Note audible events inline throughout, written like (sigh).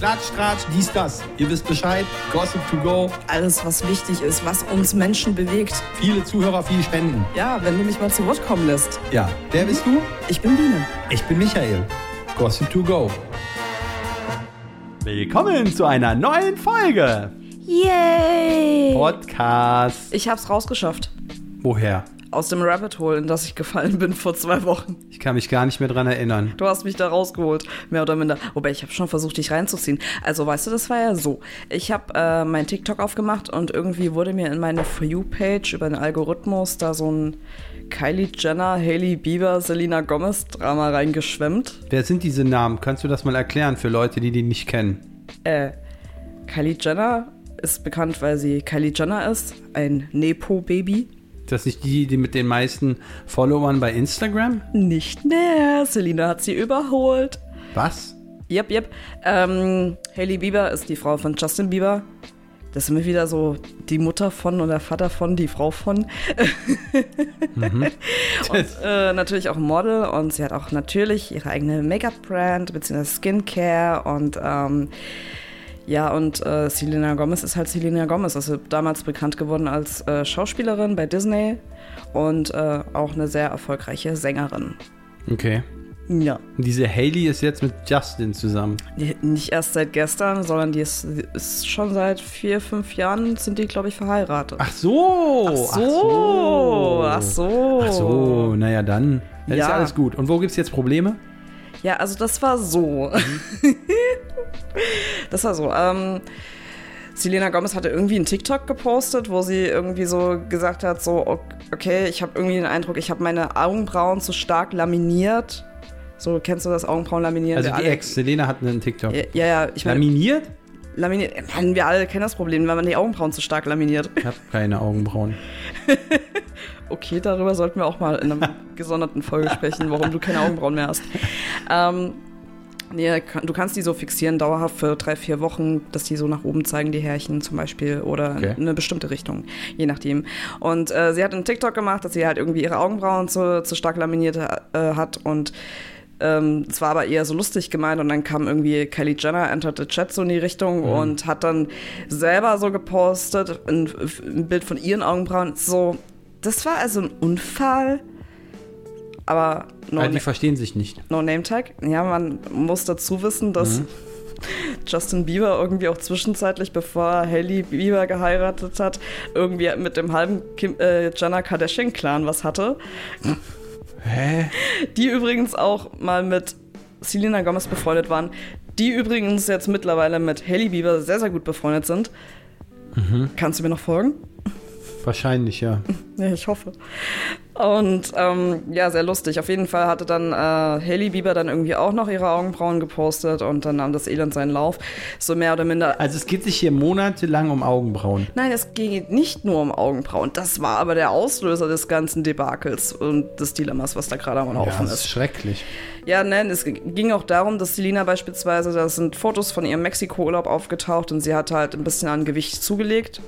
Klatsch, Tratsch, dies, das. Ihr wisst Bescheid. Gossip to go. Alles, was wichtig ist, was uns Menschen bewegt. Viele Zuhörer, viele Spenden. Ja, wenn du mich mal zu Wort kommen lässt. Ja, wer bist du? Ich bin Biene. Ich bin Michael. Gossip to go. Willkommen zu einer neuen Folge Yay! Podcast. Ich hab's rausgeschafft. Woher? Aus dem Rabbit Hole, in das ich gefallen bin vor zwei Wochen. Ich kann mich gar nicht mehr dran erinnern. Du hast mich da rausgeholt, mehr oder minder. Wobei ich habe schon versucht, dich reinzuziehen. Also, weißt du, das war ja so. Ich habe äh, mein TikTok aufgemacht und irgendwie wurde mir in meine For You-Page über den Algorithmus da so ein Kylie Jenner, Hailey Bieber, Selena Gomez Drama reingeschwemmt. Wer sind diese Namen? Kannst du das mal erklären für Leute, die die nicht kennen? Äh, Kylie Jenner ist bekannt, weil sie Kylie Jenner ist, ein Nepo-Baby. Ist das nicht die, die mit den meisten Followern bei Instagram? Nicht mehr. Selena hat sie überholt. Was? Yep, yep. Ähm, Hailey Bieber ist die Frau von Justin Bieber. Das sind wir wieder so die Mutter von oder Vater von, die Frau von. Mhm. (laughs) (laughs) und äh, natürlich auch Model und sie hat auch natürlich ihre eigene Make-up-Brand bzw. Skincare und ähm, ja, und äh, Selena Gomez ist halt Selena Gomez. Also damals bekannt geworden als äh, Schauspielerin bei Disney und äh, auch eine sehr erfolgreiche Sängerin. Okay. Ja. Und diese Hailey ist jetzt mit Justin zusammen. Nicht erst seit gestern, sondern die ist, ist schon seit vier, fünf Jahren sind die, glaube ich, verheiratet. Ach so. Ach so. Ach so. Ach so. Naja, dann. Dann ist Ja. ja alles gut. Und wo gibt es jetzt Probleme? Ja, also das war so. (laughs) das war so. Ähm, Selena Gomez hatte irgendwie einen TikTok gepostet, wo sie irgendwie so gesagt hat, so, ok- okay, ich habe irgendwie den Eindruck, ich habe meine Augenbrauen zu stark laminiert. So, kennst du das Augenbrauen laminieren? Also die Ex, Selena hat einen TikTok. Ja, ja, ja, ich meine, Laminiert? laminiert. Mann, wir alle kennen das Problem, wenn man die Augenbrauen zu stark laminiert. Ich habe keine Augenbrauen. (laughs) Okay, darüber sollten wir auch mal in einer (laughs) gesonderten Folge sprechen, warum du keine Augenbrauen mehr hast. Ähm, nee, du kannst die so fixieren, dauerhaft für drei, vier Wochen, dass die so nach oben zeigen, die Härchen zum Beispiel, oder Okay. in eine bestimmte Richtung, je nachdem. Und äh, sie hat einen TikTok gemacht, dass sie halt irgendwie ihre Augenbrauen zu, zu stark laminiert äh, hat und ähm, es war aber eher so lustig gemeint und dann kam irgendwie Kylie Jenner entered the chat so in die Richtung und hat dann selber so gepostet, ein, ein Bild von ihren Augenbrauen. So, das war also ein Unfall, aber no, die verstehen sich nicht. no Name Tag. Ja, man muss dazu wissen, dass (laughs) Justin Bieber irgendwie auch zwischenzeitlich, bevor Hailey Bieber geheiratet hat, irgendwie mit dem halben Kim, äh, Jenner Kardashian-Clan was hatte. Hä? Die übrigens auch mal mit Selena Gomez befreundet waren. Die übrigens jetzt mittlerweile mit Hailey Bieber sehr, sehr gut befreundet sind. Kannst du mir noch folgen? Wahrscheinlich, ja. (laughs) Ja, ich hoffe. Und ähm, ja, sehr lustig. Auf jeden Fall hatte dann äh, Hailey Bieber dann irgendwie auch noch ihre Augenbrauen gepostet und dann nahm das Elend seinen Lauf. So mehr oder minder. Also es geht sich hier monatelang um Augenbrauen. Nein, es ging nicht nur um Augenbrauen. Das war aber der Auslöser des ganzen Debakels und des Dilemmas, was da gerade am Ja, Laufen das ist. ist schrecklich. Ja, nein, es ging auch darum, dass Selina beispielsweise, da sind Fotos von ihrem Mexiko-Urlaub aufgetaucht und sie hat halt ein bisschen an Gewicht zugelegt.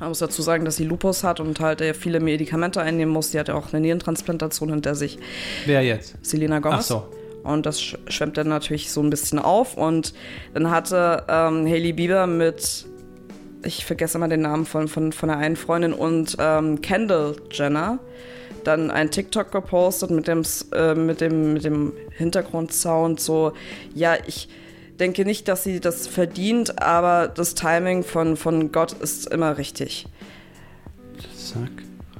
Man muss dazu sagen, dass sie Lupus hat und halt äh, viele Medikamente einnehmen muss. Sie hat ja auch eine Nierentransplantation hinter sich. Wer jetzt? Selena Gomez. Ach so. Und das sch schwemmt dann natürlich so ein bisschen auf. Und dann hatte ähm, Hailey Bieber mit, ich vergesse immer den Namen von, von, von der einen Freundin und ähm, Kendall Jenner dann ein TikTok gepostet mit dem, äh, mit dem, mit dem Hintergrundsound so, ja, ich denke nicht, dass sie das verdient, aber das Timing von, von Gott ist immer richtig. Zack.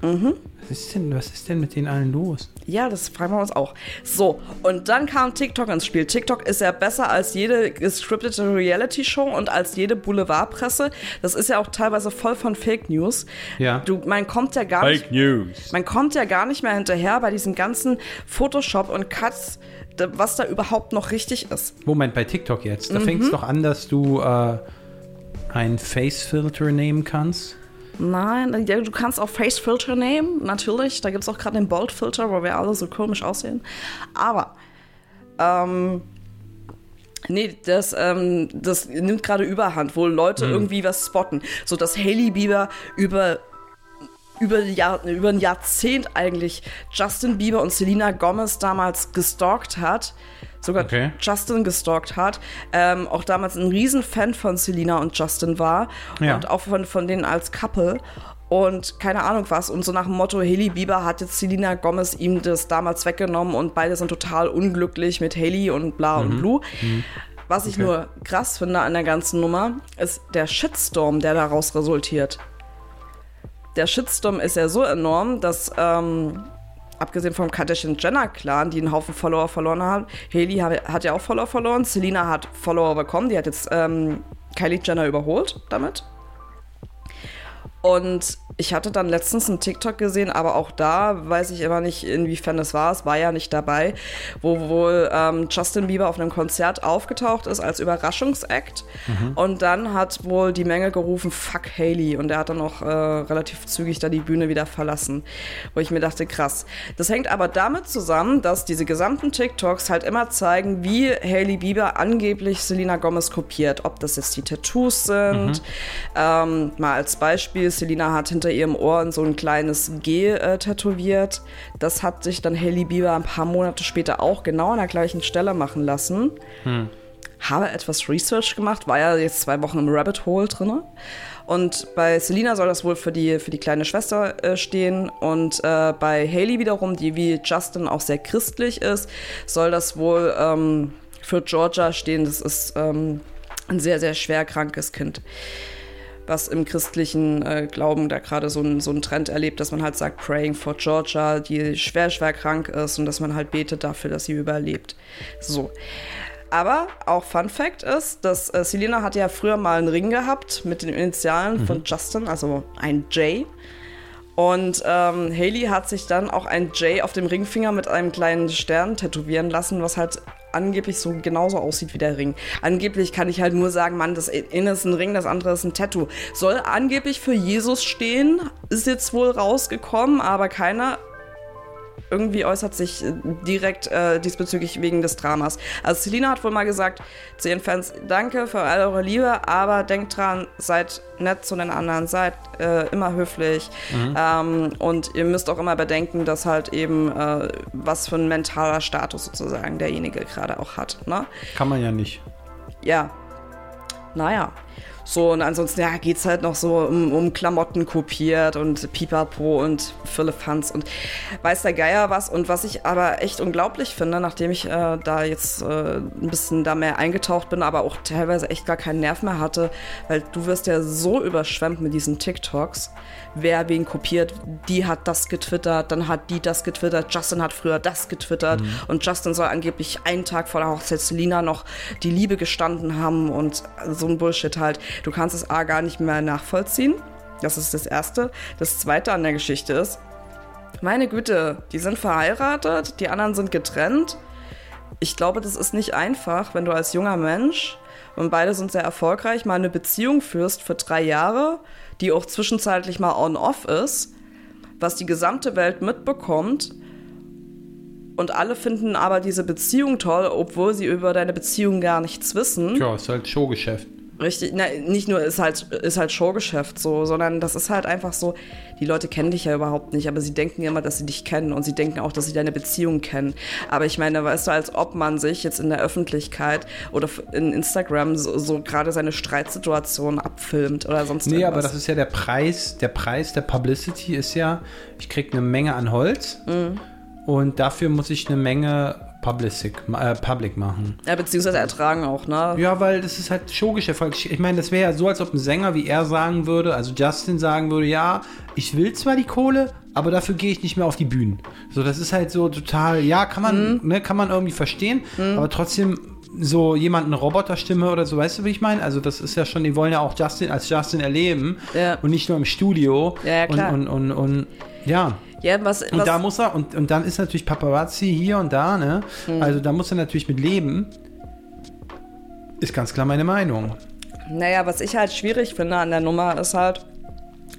Mhm. Was ist denn, was ist denn mit denen allen los? Ja, das fragen wir uns auch. So, und dann kam TikTok ins Spiel. TikTok ist ja besser als jede gescriptete Reality-Show und als jede Boulevardpresse. Das ist ja auch teilweise voll von Fake News. Ja. Du, man kommt ja gar nicht, News. man kommt ja gar nicht mehr hinterher bei diesen ganzen Photoshop und Cuts, was da überhaupt noch richtig ist. Moment, bei TikTok jetzt. Da Mhm. fängt es doch an, dass du äh, einen Face-Filter nehmen kannst. Nein, du kannst auch Face-Filter nehmen, natürlich. Da gibt es auch gerade den Bold-Filter, wo wir alle so komisch aussehen. Aber, ähm, nee, das, ähm, das nimmt gerade Überhand, wo Leute irgendwie was spotten. So dass Hailey Bieber über über, Jahr, über ein Jahrzehnt eigentlich Justin Bieber und Selena Gomez damals gestalkt hat. Sogar Okay. Justin gestalkt hat. Ähm, auch damals ein Riesenfan von Selena und Justin war. Ja. Und auch von, von denen als Couple. Und keine Ahnung was. Und so nach dem Motto, Haley Bieber hat jetzt Selena Gomez ihm das damals weggenommen und beide sind total unglücklich mit Haley und bla und blue. Was ich Okay. nur krass finde an der ganzen Nummer, ist der Shitstorm, der daraus resultiert. Der Shitstorm ist ja so enorm, dass ähm, abgesehen vom Kardashian-Jenner-Clan, die einen Haufen Follower verloren haben, Haley hat, ja auch Follower verloren, Selena hat Follower bekommen, die hat jetzt ähm, Kylie Jenner überholt damit. Und ich hatte dann letztens einen TikTok gesehen, aber auch da weiß ich immer nicht, inwiefern es war. Es war ja nicht dabei, wo wohl ähm, Justin Bieber auf einem Konzert aufgetaucht ist als Überraschungsakt. Und dann hat wohl die Menge gerufen, fuck Haley. Und er hat dann auch äh, relativ zügig da die Bühne wieder verlassen. Wo ich mir dachte, krass. Das hängt aber damit zusammen, dass diese gesamten TikToks halt immer zeigen, wie Haley Bieber angeblich Selena Gomez kopiert. Ob das jetzt die Tattoos sind. Ähm, mal als Beispiel, Selena hat hinter ihrem Ohr so ein kleines G äh, tätowiert. Das hat sich dann Haley Bieber ein paar Monate später auch genau an der gleichen Stelle machen lassen. Habe etwas Research gemacht, war ja jetzt zwei Wochen im Rabbit Hole drin. Und bei Selena soll das wohl für die, für die kleine Schwester äh, stehen. Und äh, bei Haley wiederum, die wie Justin auch sehr christlich ist, soll das wohl ähm, für Georgia stehen. Das ist ähm, ein sehr, sehr schwer krankes Kind was im christlichen äh, Glauben da gerade so, ein, so einen Trend erlebt, dass man halt sagt, praying for Georgia, die schwer, schwer krank ist und dass man halt betet dafür, dass sie überlebt. So. Aber auch Fun Fact ist, dass äh, Selena hat ja früher mal einen Ring gehabt mit den Initialen von Justin, also ein J. Und ähm, Haley hat sich dann auch ein J auf dem Ringfinger mit einem kleinen Stern tätowieren lassen, was halt angeblich so genauso aussieht wie der Ring. Angeblich kann ich halt nur sagen, Mann, das eine ist ein Ring, das andere ist ein Tattoo. Soll angeblich für Jesus stehen, ist jetzt wohl rausgekommen, aber keiner irgendwie äußert sich äh, direkt äh, diesbezüglich wegen des Dramas. Also Selina hat wohl mal gesagt zu ihren Fans, danke für all eure Liebe, aber denkt dran, seid nett zu den anderen, seid äh, immer höflich ähm, und ihr müsst auch immer bedenken, dass halt eben äh, was für ein mentaler Status sozusagen derjenige gerade auch hat. Ne? Kann man ja nicht. Ja. Naja. So, und ansonsten, ja, geht's halt noch so um, um Klamotten kopiert und Pipapo und Firlefanz und weiß der Geier was. Und was ich aber echt unglaublich finde, nachdem ich äh, da jetzt äh, ein bisschen da mehr eingetaucht bin, aber auch teilweise echt gar keinen Nerv mehr hatte, weil du wirst ja so überschwemmt mit diesen TikToks, wer wen kopiert, die hat das getwittert, dann hat die das getwittert, Justin hat früher das getwittert und Justin soll angeblich einen Tag vor der Hochzeit Selina noch die Liebe gestanden haben und so ein Bullshit halt. Du kannst es A gar nicht mehr nachvollziehen. Das ist das Erste. Das Zweite an der Geschichte ist, meine Güte, die sind verheiratet, die anderen sind getrennt. Ich glaube, das ist nicht einfach, wenn du als junger Mensch und beide sind sehr erfolgreich, mal eine Beziehung führst für drei Jahre, die auch zwischenzeitlich mal on-off ist, was die gesamte Welt mitbekommt. Und alle finden aber diese Beziehung toll, obwohl sie über deine Beziehung gar nichts wissen. Ja, ist halt Showgeschäft. Richtig, na, nicht nur ist halt, ist halt Showgeschäft so, sondern das ist halt einfach so, die Leute kennen dich ja überhaupt nicht, aber sie denken immer, dass sie dich kennen und sie denken auch, dass sie deine Beziehung kennen. Aber ich meine, weißt du, als ob man sich jetzt in der Öffentlichkeit oder in Instagram so, so gerade seine Streitsituation abfilmt oder sonst Nee, irgendwas. aber das ist ja der Preis. Der Preis der Publicity ist ja, ich krieg eine Menge an Holz Mhm. Und dafür muss ich eine Menge Public, äh, Public machen. ja, beziehungsweise ertragen auch, ne? Ja, weil das ist halt Showgeschäft. Ich meine, das wäre ja so, als ob ein Sänger wie er sagen würde, also Justin sagen würde, ja, ich will zwar die Kohle, aber dafür gehe ich nicht mehr auf die Bühnen. So, das ist halt so total, ja, kann man, Mhm. ne, kann man irgendwie verstehen, aber trotzdem so jemand eine Roboterstimme oder so, weißt du, wie ich meine? Also das ist ja schon, die wollen ja auch Justin als Justin erleben Ja. und nicht nur im Studio. Ja, ja, klar. Und, und, und, und ja. Ja, was, Und was da muss er, und, und dann ist natürlich Paparazzi hier und da, ne? Mhm. Also da muss er natürlich mit leben. Ist ganz klar meine Meinung. Naja, was ich halt schwierig finde an der Nummer ist halt,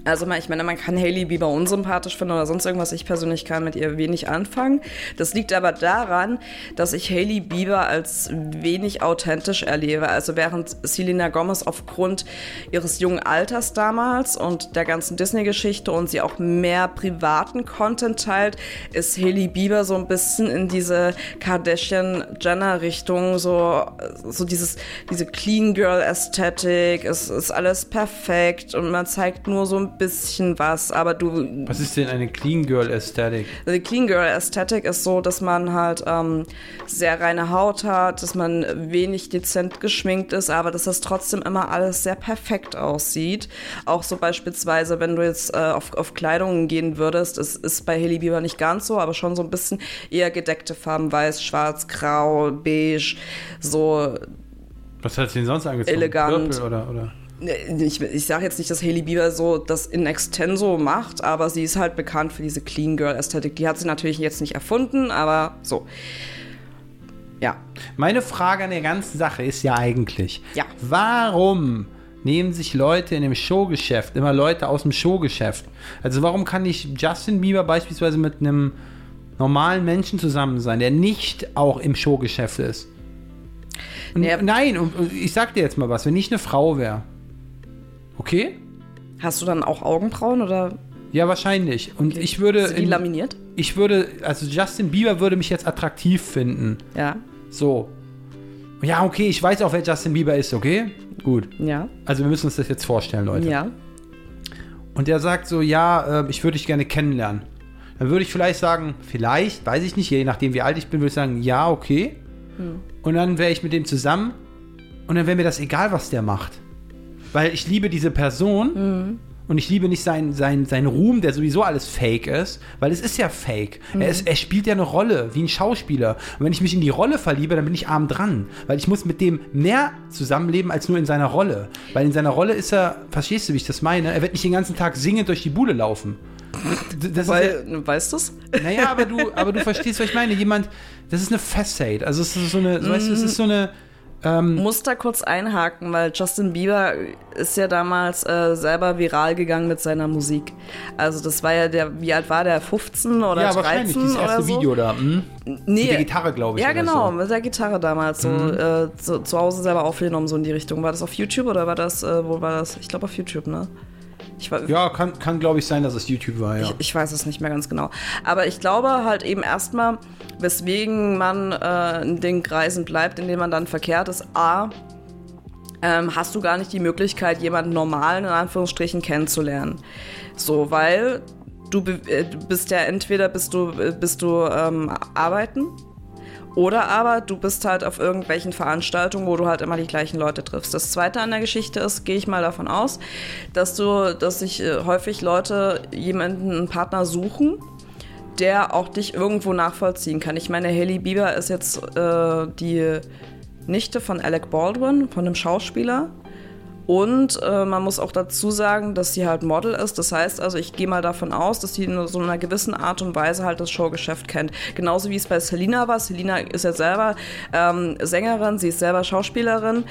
Also ich meine, man kann Hailey Bieber unsympathisch finden oder sonst irgendwas. Ich persönlich kann mit ihr wenig anfangen. Das liegt aber daran, dass ich Hailey Bieber als wenig authentisch erlebe. Also während Selena Gomez aufgrund ihres jungen Alters damals und der ganzen Disney-Geschichte und sie auch mehr privaten Content teilt, ist Hailey Bieber so ein bisschen in diese Kardashian-Jenner-Richtung, so, so dieses, diese Clean Girl-Ästhetik. Es ist alles perfekt und man zeigt nur so ein bisschen was, aber du. Was ist denn eine Clean Girl Ästhetik? Die Clean Girl Ästhetik ist so, dass man halt ähm, sehr reine Haut hat, dass man wenig dezent geschminkt ist, aber dass das trotzdem immer alles sehr perfekt aussieht. Auch so beispielsweise, wenn du jetzt äh, auf, auf Kleidung gehen würdest, es ist bei Haley Bieber nicht ganz so, aber schon so ein bisschen eher gedeckte Farben, weiß, schwarz, grau, beige, so. Was hat sie denn sonst angezogen? Elegant. Purple oder, oder? Ich, ich sage jetzt nicht, dass Hailey Bieber so das in extenso macht, aber sie ist halt bekannt für diese Clean Girl Ästhetik. Die hat sie natürlich jetzt nicht erfunden, aber so. Ja. Meine Frage an der ganzen Sache ist ja eigentlich, Ja. warum nehmen sich Leute in dem Showgeschäft immer Leute aus dem Showgeschäft? Also warum kann nicht Justin Bieber beispielsweise mit einem normalen Menschen zusammen sein, der nicht auch im Showgeschäft ist? Und, Ja. Nein, und, und ich sag dir jetzt mal was, wenn ich eine Frau wäre, okay? Hast du dann auch Augenbrauen oder Ja, wahrscheinlich. Und ich würde, sind die in, laminiert? ich würde, also Justin Bieber würde mich jetzt attraktiv finden. Ja. So. Ja, okay, ich weiß auch, wer Justin Bieber ist, okay? Gut. Ja. Also wir müssen uns das jetzt vorstellen, Leute. Ja. Und der sagt so, ja, äh, ich würde dich gerne kennenlernen. Dann würde ich vielleicht sagen, vielleicht, weiß ich nicht, je nachdem wie alt ich bin, würde ich sagen, ja, okay. Und dann wäre ich mit dem zusammen und dann wäre mir das egal, was der macht. Weil ich liebe diese Person und ich liebe nicht seinen sein, sein Ruhm, der sowieso alles fake ist, weil es ist ja fake. Er, ist, er spielt ja eine Rolle, wie ein Schauspieler. Und wenn ich mich in die Rolle verliebe, dann bin ich arm dran. Weil ich muss mit dem mehr zusammenleben als nur in seiner Rolle. Weil in seiner Rolle ist er, verstehst du, wie ich das meine? Er wird nicht den ganzen Tag singend durch die Bude laufen. Das ist ja, Weil, weißt du's? naja, aber du, aber du verstehst, was ich meine. Jemand, das ist eine Facade. Also es ist so eine, so, weißt du, es ist so eine. Muss da kurz einhaken, weil Justin Bieber ist ja damals äh, selber viral gegangen mit seiner Musik. Also das war ja der, wie alt war der? 15 oder Ja, 13 wahrscheinlich, dieses oder erste so? Video da. Hm? Nee. Mit der Gitarre, glaube ich. Ja, genau, So. Mhm. mit der Gitarre damals so äh, zu, zu Hause selber aufgenommen, so in die Richtung. War das auf YouTube oder war das, äh, wo war das? Ich glaube auf YouTube, ne? War, Ja, kann, kann glaube ich sein, dass es YouTube war, ja. ich, ich weiß es nicht mehr ganz genau. Aber ich glaube halt eben erstmal, weswegen man äh, in den Kreisen bleibt, in denen man dann verkehrt ist, A, ähm, hast du gar nicht die Möglichkeit, jemanden normalen, in Anführungsstrichen, kennenzulernen. So, weil du, äh, bist ja entweder bist du, äh, bist du ähm, arbeiten oder aber du bist halt auf irgendwelchen Veranstaltungen, wo du halt immer die gleichen Leute triffst. Das zweite an der Geschichte ist, gehe ich mal davon aus, dass du, dass sich äh, häufig Leute jemanden, einen Partner suchen, der auch dich irgendwo nachvollziehen kann. Ich meine, Haley Bieber ist jetzt äh, die Nichte von Alec Baldwin, von einem Schauspieler. Und äh, man muss auch dazu sagen, dass sie halt Model ist. Das heißt also, ich gehe mal davon aus, dass sie in so einer gewissen Art und Weise halt das Showgeschäft kennt. Genauso wie es bei Selina war. Selina ist ja selber ähm, Sängerin, sie ist selber Schauspielerin.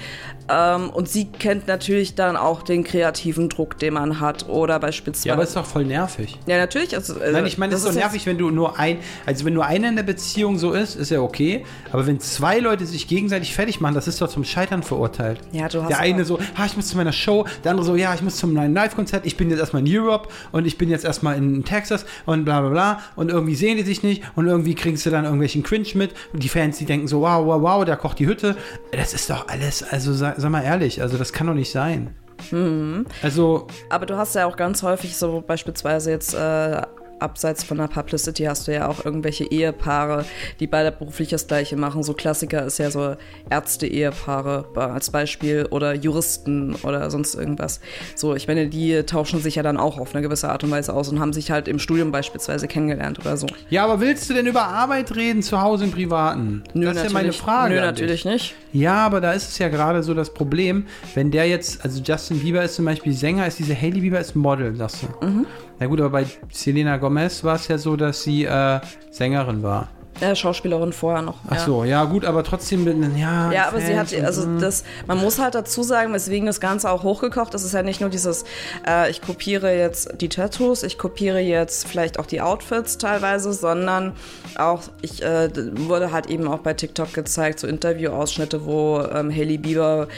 Ähm, und sie kennt natürlich dann auch den kreativen Druck, den man hat. Oder beispielsweise. Ja, aber ist doch voll nervig. ja, natürlich. Also, also, Nein, ich meine, es ist so nervig, wenn du nur ein, also wenn nur einer in der Beziehung so ist, ist ja okay. Aber wenn zwei Leute sich gegenseitig fertig machen, das ist doch zum Scheitern verurteilt. Ja, du hast Der eine so, ha, ich muss zu meiner Show, der andere so, ja, ich muss zum neuen Live-Konzert, ich bin jetzt erstmal in Europe und ich bin jetzt erstmal in Texas und bla bla bla und irgendwie sehen die sich nicht und irgendwie kriegst du dann irgendwelchen Cringe mit und die Fans, die denken so, wow, wow, wow, der kocht die Hütte. Das ist doch alles, also sag, sag mal ehrlich, also das kann doch nicht sein. Mhm. Also, Aber du hast ja auch ganz häufig so beispielsweise jetzt äh, abseits von der Publicity hast du ja auch irgendwelche Ehepaare, die beide beruflich das Gleiche machen. So Klassiker ist ja so Ärzte-Ehepaare als Beispiel oder Juristen oder sonst irgendwas. So, ich meine, die tauschen sich ja dann auch auf eine gewisse Art und Weise aus und haben sich halt im Studium beispielsweise kennengelernt oder so. ja, aber willst du denn über Arbeit reden, zu Hause im Privaten? das ist ja meine Frage. Nö, natürlich nicht. Ja, aber da ist es ja gerade so das Problem, wenn der jetzt, also Justin Bieber ist zum Beispiel Sänger, ist diese Hailey Bieber ist Model, sagst du. Na gut, aber bei Selena Gomez war es ja so, dass sie äh, Sängerin war. Äh, Schauspielerin vorher noch. Ach so, ja gut, aber trotzdem, ja. Ja, aber sie Fans hat, und, also das, man muss halt dazu sagen, weswegen das Ganze auch hochgekocht ist, ist ja nicht nur dieses, äh, ich kopiere jetzt die Tattoos, ich kopiere jetzt vielleicht auch die Outfits teilweise, sondern auch, ich äh, wurde halt eben auch bei TikTok gezeigt, so Interviewausschnitte, wo ähm, Hailey Bieber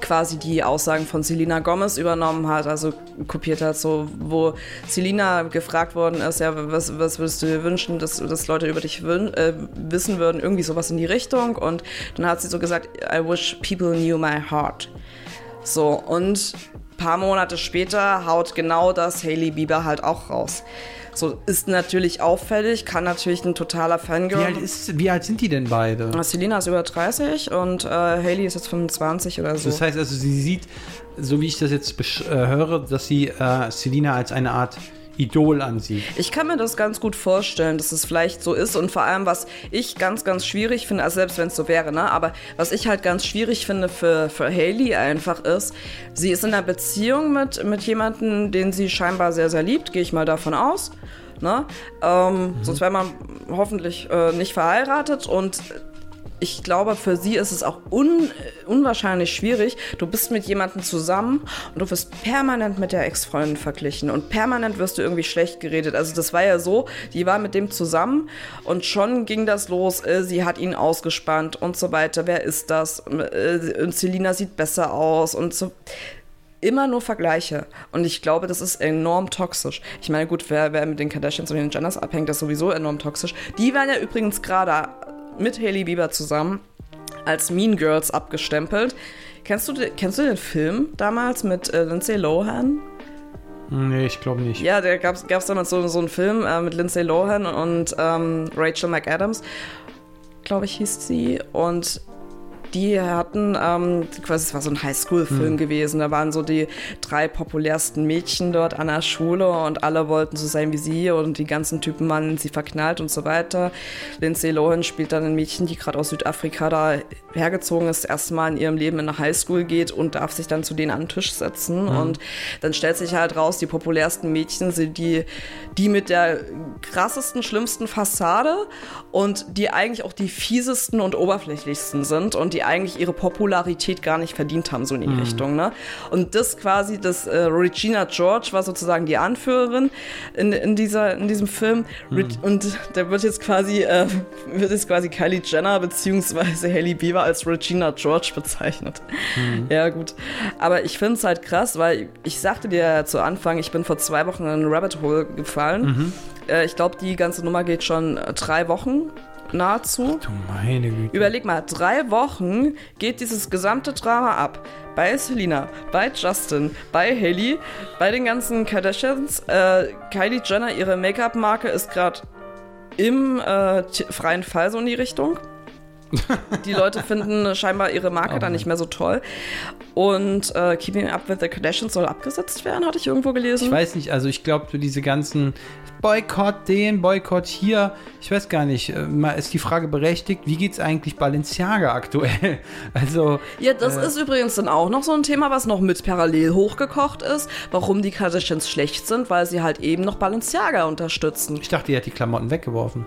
quasi die Aussagen von Selena Gomez übernommen hat, also kopiert hat, so wo Selena gefragt worden ist, ja, was, was würdest du dir wünschen, dass, dass Leute über dich äh, wissen würden, irgendwie sowas in die Richtung und dann hat sie so gesagt, I wish people knew my heart. So, und ein paar Monate später haut genau das Hailey Bieber halt auch raus. So, ist natürlich auffällig, kann natürlich ein totaler Fangirl. Wie alt, ist, wie alt sind die denn beide? Selina ist über 30 und äh, Hailey ist jetzt 25 oder so. Das heißt also, sie sieht, so wie ich das jetzt äh, höre, dass sie äh, Selina als eine Art Idol ansieht. Ich kann mir das ganz gut vorstellen, dass es vielleicht so ist und vor allem, was ich ganz, ganz schwierig finde, also selbst wenn es so wäre, ne, aber was ich halt ganz schwierig finde für, für Hailey einfach ist, sie ist in einer Beziehung mit, mit jemandem, den sie scheinbar sehr, sehr liebt, gehe ich mal davon aus. Ne? Ähm, Sonst wäre man hoffentlich äh, nicht verheiratet und ich glaube, für sie ist es auch un unwahrscheinlich schwierig. Du bist mit jemandem zusammen und du wirst permanent mit der Ex-Freundin verglichen und permanent wirst du irgendwie schlecht geredet. Also das war ja so, die war mit dem zusammen und schon ging das los. Äh, sie hat ihn ausgespannt und so weiter. Wer ist das? Äh, Und Selina sieht besser aus und so immer nur Vergleiche. Und ich glaube, das ist enorm toxisch. Ich meine, gut, wer, wer mit den Kardashians und den Jenners abhängt, das ist sowieso enorm toxisch. Die waren ja übrigens gerade mit Hailey Bieber zusammen als Mean Girls abgestempelt. Kennst du, den- kennst du den Film damals mit äh, Lindsay Lohan? Nee, ich glaube nicht. Ja, da gab es damals so, so einen Film äh, mit Lindsay Lohan und ähm, Rachel McAdams, glaube ich, hieß sie. Und die hatten, ähm, quasi, es war so ein Highschool-Film gewesen. Da waren so die drei populärsten Mädchen dort an der Schule und alle wollten so sein wie sie und die ganzen Typen waren in sie verknallt und so weiter. Lindsay Lohan spielt dann ein Mädchen, die gerade aus Südafrika da hergezogen ist, erstmal in ihrem Leben in eine Highschool geht und darf sich dann zu denen an den Tisch setzen. Und dann stellt sich halt raus, die populärsten Mädchen sind die, die mit der krassesten, schlimmsten Fassade und die eigentlich auch die fiesesten und oberflächlichsten sind und die eigentlich ihre Popularität gar nicht verdient haben, so in die Richtung. Ne? Und das quasi, das äh, Regina George war sozusagen die Anführerin in, in, dieser, in diesem Film. Re- Und da wird jetzt quasi, äh, wird jetzt quasi Kylie Jenner beziehungsweise Hailey Bieber als Regina George bezeichnet. Ja, gut. Aber ich finde es halt krass, weil ich sagte dir ja zu Anfang, ich bin vor zwei Wochen in ein Rabbit Hole gefallen. Äh, ich glaube, die ganze Nummer geht schon äh, drei Wochen nahezu. Du meine Güte. Überleg mal, drei Wochen geht dieses gesamte Drama ab. Bei Selena, bei Justin, bei Haley, bei den ganzen Kardashians. Äh, Kylie Jenner, ihre Make-up-Marke ist gerade im äh, freien Fall so in die Richtung. Die Leute finden scheinbar ihre Marke dann nicht mehr so toll. Und äh, Keeping Up with the Kardashians soll abgesetzt werden, hatte ich irgendwo gelesen. Ich weiß nicht, also ich glaube, diese ganzen Boykott den, Boykott hier, ich weiß gar nicht, äh, mal ist die Frage berechtigt, wie geht's eigentlich Balenciaga aktuell? (laughs) Also, Ja, das ist übrigens dann auch noch so ein Thema, was noch mit parallel hochgekocht ist, warum die Kardashians schlecht sind, weil sie halt eben noch Balenciaga unterstützen. ich dachte, die hat die Klamotten weggeworfen.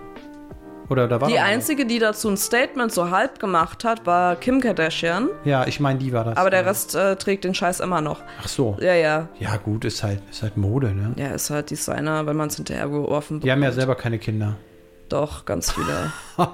Oder da war Die einzige, die dazu ein Statement so halb gemacht hat, war Kim Kardashian, Ja, ich meine, die war das. aber der Rest äh, trägt den Scheiß immer noch. Ach so. Ja, ja. Ja, gut, ist halt, ist halt Mode, ne? Ja, ist halt Designer, wenn man es hinterher geworfen Die haben ja bekommt. selber keine Kinder. Doch, ganz viele. (laughs)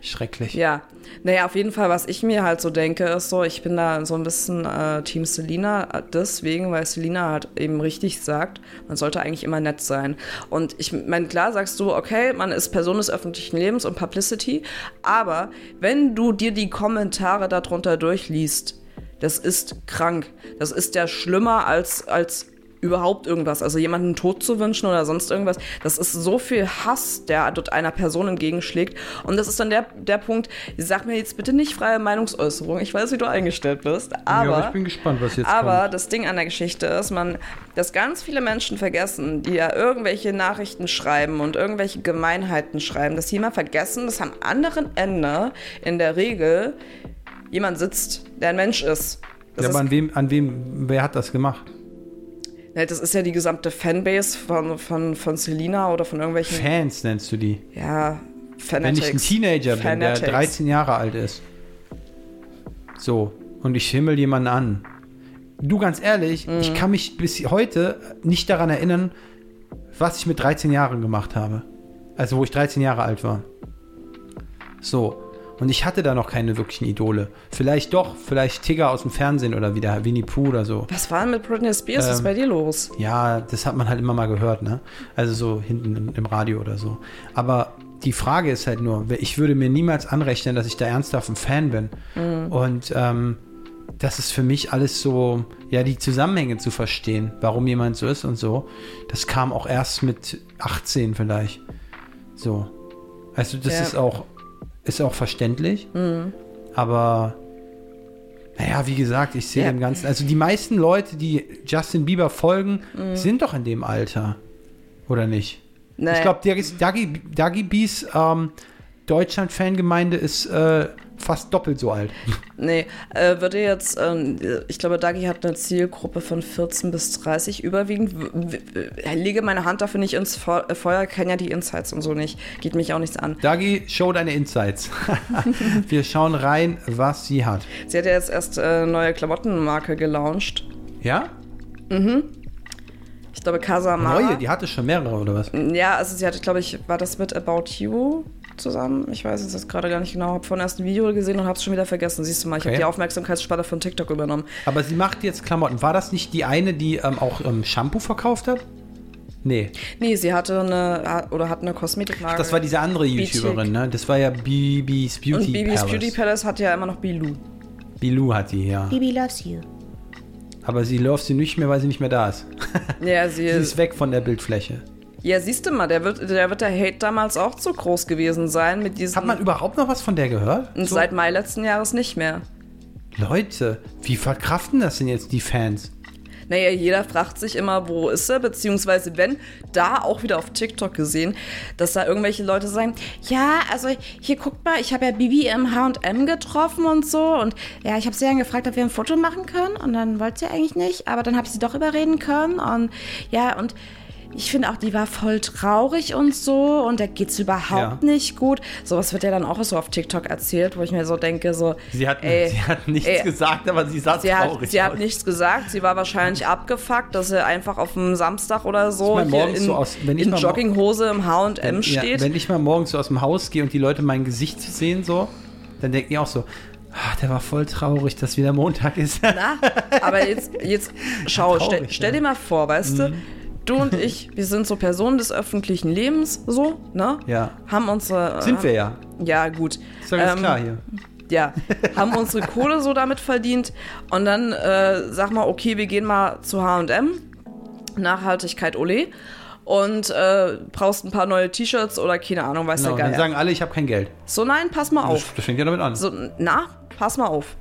Schrecklich. Ja, naja, auf jeden Fall, was ich mir halt so denke, ist so, ich bin da so ein bisschen äh, Team Selina, äh, deswegen, weil Selina halt eben richtig sagt, man sollte eigentlich immer nett sein. Und ich meine, klar sagst du, okay, man ist Person des öffentlichen Lebens und Publicity, aber wenn du dir die Kommentare darunter durchliest, das ist krank. Das ist ja schlimmer als, als überhaupt irgendwas. Also jemanden tot zu wünschen oder sonst irgendwas, das ist so viel Hass, der dort einer Person entgegenschlägt. Und das ist dann der, der Punkt, sag mir jetzt bitte nicht freie Meinungsäußerung. Ich weiß, wie du eingestellt bist, aber. ja, ich bin gespannt, was jetzt Aber kommt. das Ding an der Geschichte ist, man, dass ganz viele Menschen vergessen, die ja irgendwelche Nachrichten schreiben und irgendwelche Gemeinheiten schreiben, dass die immer vergessen, dass am anderen Ende in der Regel jemand sitzt, der ein Mensch ist. Das Ja, aber an wem, an wem, wer hat das gemacht? Das ist ja die gesamte Fanbase von, von, von Selina oder von irgendwelchen. Fans nennst du die. ja, Wenn Fanatics. ich ein Teenager bin, der Fanatics. 13 Jahre alt ist. So. Und ich himmel jemanden an. Du, ganz ehrlich, Mhm. ich kann mich bis heute nicht daran erinnern, was ich mit 13 Jahren gemacht habe. Also, wo ich 13 Jahre alt war. So. Und ich hatte da noch keine wirklichen Idole. Vielleicht doch, vielleicht Tigger aus dem Fernsehen oder wieder Winnie Pooh oder so. Was war denn mit Britney Spears? Was ist Ähm, bei dir los? Ja, das hat man halt immer mal gehört, ne? Also so hinten im, Radio oder so. Aber die Frage ist halt nur, ich würde mir niemals anrechnen, dass ich da ernsthaft ein Fan bin. Und ähm, das ist für mich alles so, ja, die Zusammenhänge zu verstehen, warum jemand so ist und so. Das kam auch erst mit 18 vielleicht. So. Also das Ja. ist auch, ist auch verständlich. Aber naja, wie gesagt, ich sehe Ja. dem Ganzen. Also die meisten Leute, die Justin Bieber folgen, sind doch in dem Alter. Oder nicht? Nee. Ich glaube, Dagi, Dagi Bees ähm, Deutschland-Fangemeinde ist äh, fast doppelt so alt. (laughs) Nee, äh, würde jetzt, ähm, ich glaube, Dagi hat eine Zielgruppe von 14 bis 30 überwiegend. W- lege meine Hand dafür nicht ins Fe äh, Feuer, kenne ja die Insights und so nicht. Geht mich auch nichts an. Dagi, show deine Insights. (laughs) Wir schauen rein, was sie hat. Sie hat ja jetzt erst äh, neue Klamottenmarke gelauncht. Ja? Ich glaube, Casamara. Neue, die hatte schon mehrere, oder was? Ja, also sie hatte, glaube ich, war das mit About You zusammen? Ich weiß es jetzt gerade gar nicht genau. Habe vorhin erst ein Video gesehen und habe es schon wieder vergessen. Siehst du mal, ich habe Okay. die Aufmerksamkeitsspanne von TikTok übernommen. Aber sie macht jetzt Klamotten. War das nicht die eine, die ähm, auch ähm, Shampoo verkauft hat? Nee, Nee, sie hatte eine, oder hat eine Kosmetikmarke. das war diese andere YouTuberin, ne? Das war ja Bibis Beauty Und Bibis Palace. Beauty Palace hat ja immer noch Bilou. Bilou hat die, ja. Bibi loves you. Aber sie läuft sie nicht mehr, weil sie nicht mehr da ist. Ja, sie (laughs) Sie ist weg von der Bildfläche. Ja, siehst du mal, der wird, der wird der Hate damals auch zu groß gewesen sein mit diesen. Hat man überhaupt noch was von der gehört? und So? seit Mai letzten Jahres nicht mehr. Leute, wie verkraften das denn jetzt die Fans? Naja, jeder fragt sich immer, wo ist er? Beziehungsweise, wenn, da auch wieder auf TikTok gesehen, dass da irgendwelche Leute sagen, Ja, also hier guckt mal, ich habe ja Bibi im H&M getroffen und so und ja, ich habe sie dann gefragt, ob wir ein Foto machen können und dann wollte sie eigentlich nicht, aber dann habe ich sie doch überreden können und ja und ich finde auch, die war voll traurig und so und da geht's überhaupt Ja. nicht gut. sowas wird ja dann auch so auf TikTok erzählt, wo ich mir so denke, so, Sie hat, ey, (laughs) sie hat nichts ey, gesagt, aber sie sah Sie traurig hat, sie hat nichts gesagt, sie war wahrscheinlich abgefuckt, dass sie einfach auf dem Samstag oder so Ich mein, in, so aus- wenn ich in Jogginghose im H&M Ja, steht. wenn ich mal morgens so aus dem Haus gehe und die Leute mein Gesicht sehen, so, dann denken die auch so, ah, der war voll traurig, dass wieder Montag ist. Na, aber jetzt, jetzt (laughs) schau, Traurig, stell, stell ja. Mhm. dir mal vor, weißt du, du und ich, wir sind so Personen des öffentlichen Lebens, so, ne? Ja. Haben unsere. Sind wir ja. Ja, gut. Ist doch ganz Ähm, klar hier. Ja, haben unsere Kohle so damit verdient und dann äh, sag mal, okay, wir gehen mal zu H&M, Nachhaltigkeit Ole und äh, brauchst ein paar neue T-Shirts oder keine Ahnung, weiß Genau, der dann Geil. sagen alle, ich habe kein Geld. So, nein, pass mal Das, auf. das fängt ja damit an. So, na, pass mal auf.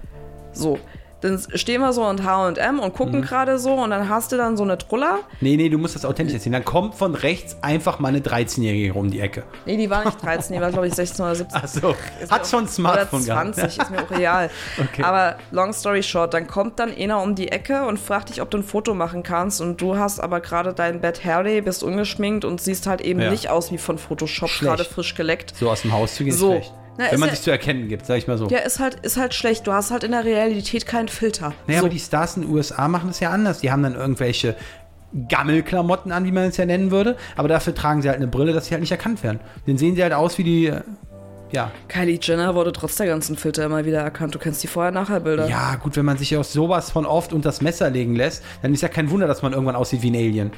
So, dann stehen wir so in H&M und Mhm. gucken gerade so und dann hast du dann so eine Truller. Nee, nee, du musst das authentisch erzählen. Dann kommt von rechts einfach mal eine 13-Jährige um die Ecke. Nee, die war nicht 13, die war glaube ich 16 oder 17. Achso, hat schon ein Oder Smartphone 20, gehabt. ist mir auch real. (laughs) Okay. Aber long story short, dann kommt dann einer um die Ecke und fragt dich, ob du ein Foto machen kannst und du hast aber gerade dein Bad Hair Day, bist ungeschminkt und siehst halt eben Ja. nicht aus wie von Photoshop, gerade frisch geleckt. So aus dem Haus zu gehen So. ist schlecht. Na, Wenn man ja- sich zu erkennen gibt, sag ich mal so. Ja, ist halt, ist halt schlecht. Du hast halt in der Realität keinen Filter. Naja, so. aber die Stars in den USA machen das ja anders. Die haben dann irgendwelche Gammelklamotten an, wie man es ja nennen würde. Aber dafür tragen sie halt eine Brille, dass sie halt nicht erkannt werden. Dann sehen sie halt aus wie die, äh, ja. Kylie Jenner wurde trotz der ganzen Filter immer wieder erkannt. Du kennst die Vorher-Nachher-Bilder. Ja, gut, wenn man sich aus sowas von oft unter das Messer legen lässt, dann ist ja kein Wunder, dass man irgendwann aussieht wie ein Alien.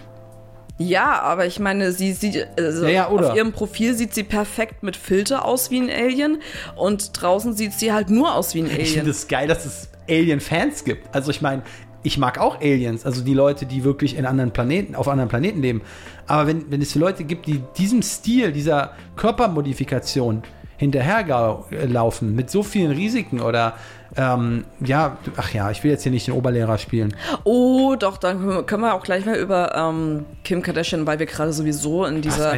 Ja, aber ich meine, sie sieht, also Ja, ja, oder? auf ihrem Profil sieht sie perfekt mit Filter aus wie ein Alien und draußen sieht sie halt nur aus wie ein Ich finde Alien. es geil, dass es Alien-Fans gibt. Also ich meine, ich mag auch Aliens, also die Leute, die wirklich in anderen Planeten, auf anderen Planeten leben. Aber wenn, wenn es Leute gibt, die diesem Stil, dieser Körpermodifikation hinterherlaufen, mit so vielen Risiken oder ähm, ja, ach ja, ich will jetzt hier nicht den Oberlehrer spielen. Oh, doch, dann können wir- auch gleich mal über ähm, Kim Kardashian, weil wir gerade sowieso in dieser.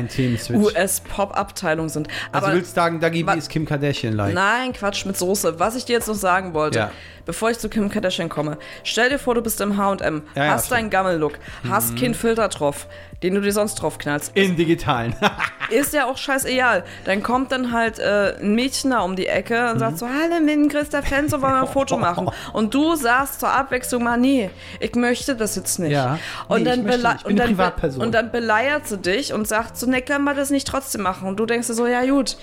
US-Pop-Abteilung sind. Also Aber willst du sagen, Dagi B wa- ist Kim Kardashian-like? nein, Quatsch mit Soße. Was ich dir jetzt noch sagen wollte, Ja. bevor ich zu Kim Kardashian komme. Stell dir vor, du bist im H&M, Ja, ja, hast deinen Gammellook, hast keinen Filter drauf, den du dir sonst drauf knallst. In digitalen. (laughs) Ist ja auch scheißegal. Dann kommt dann halt äh, ein Mädchen da um die Ecke und Mhm. sagt so, hallo, dem Christa Fenzo wollen wir ein Foto machen. (laughs) Und du sagst zur Abwechslung mal, nee, ich möchte das jetzt nicht. Ja. Und, Nee, dann bele- und, dann be- und dann beleiert sie dich und sagt so, ne, können wir das nicht trotzdem machen? Und du denkst dir so, ja gut.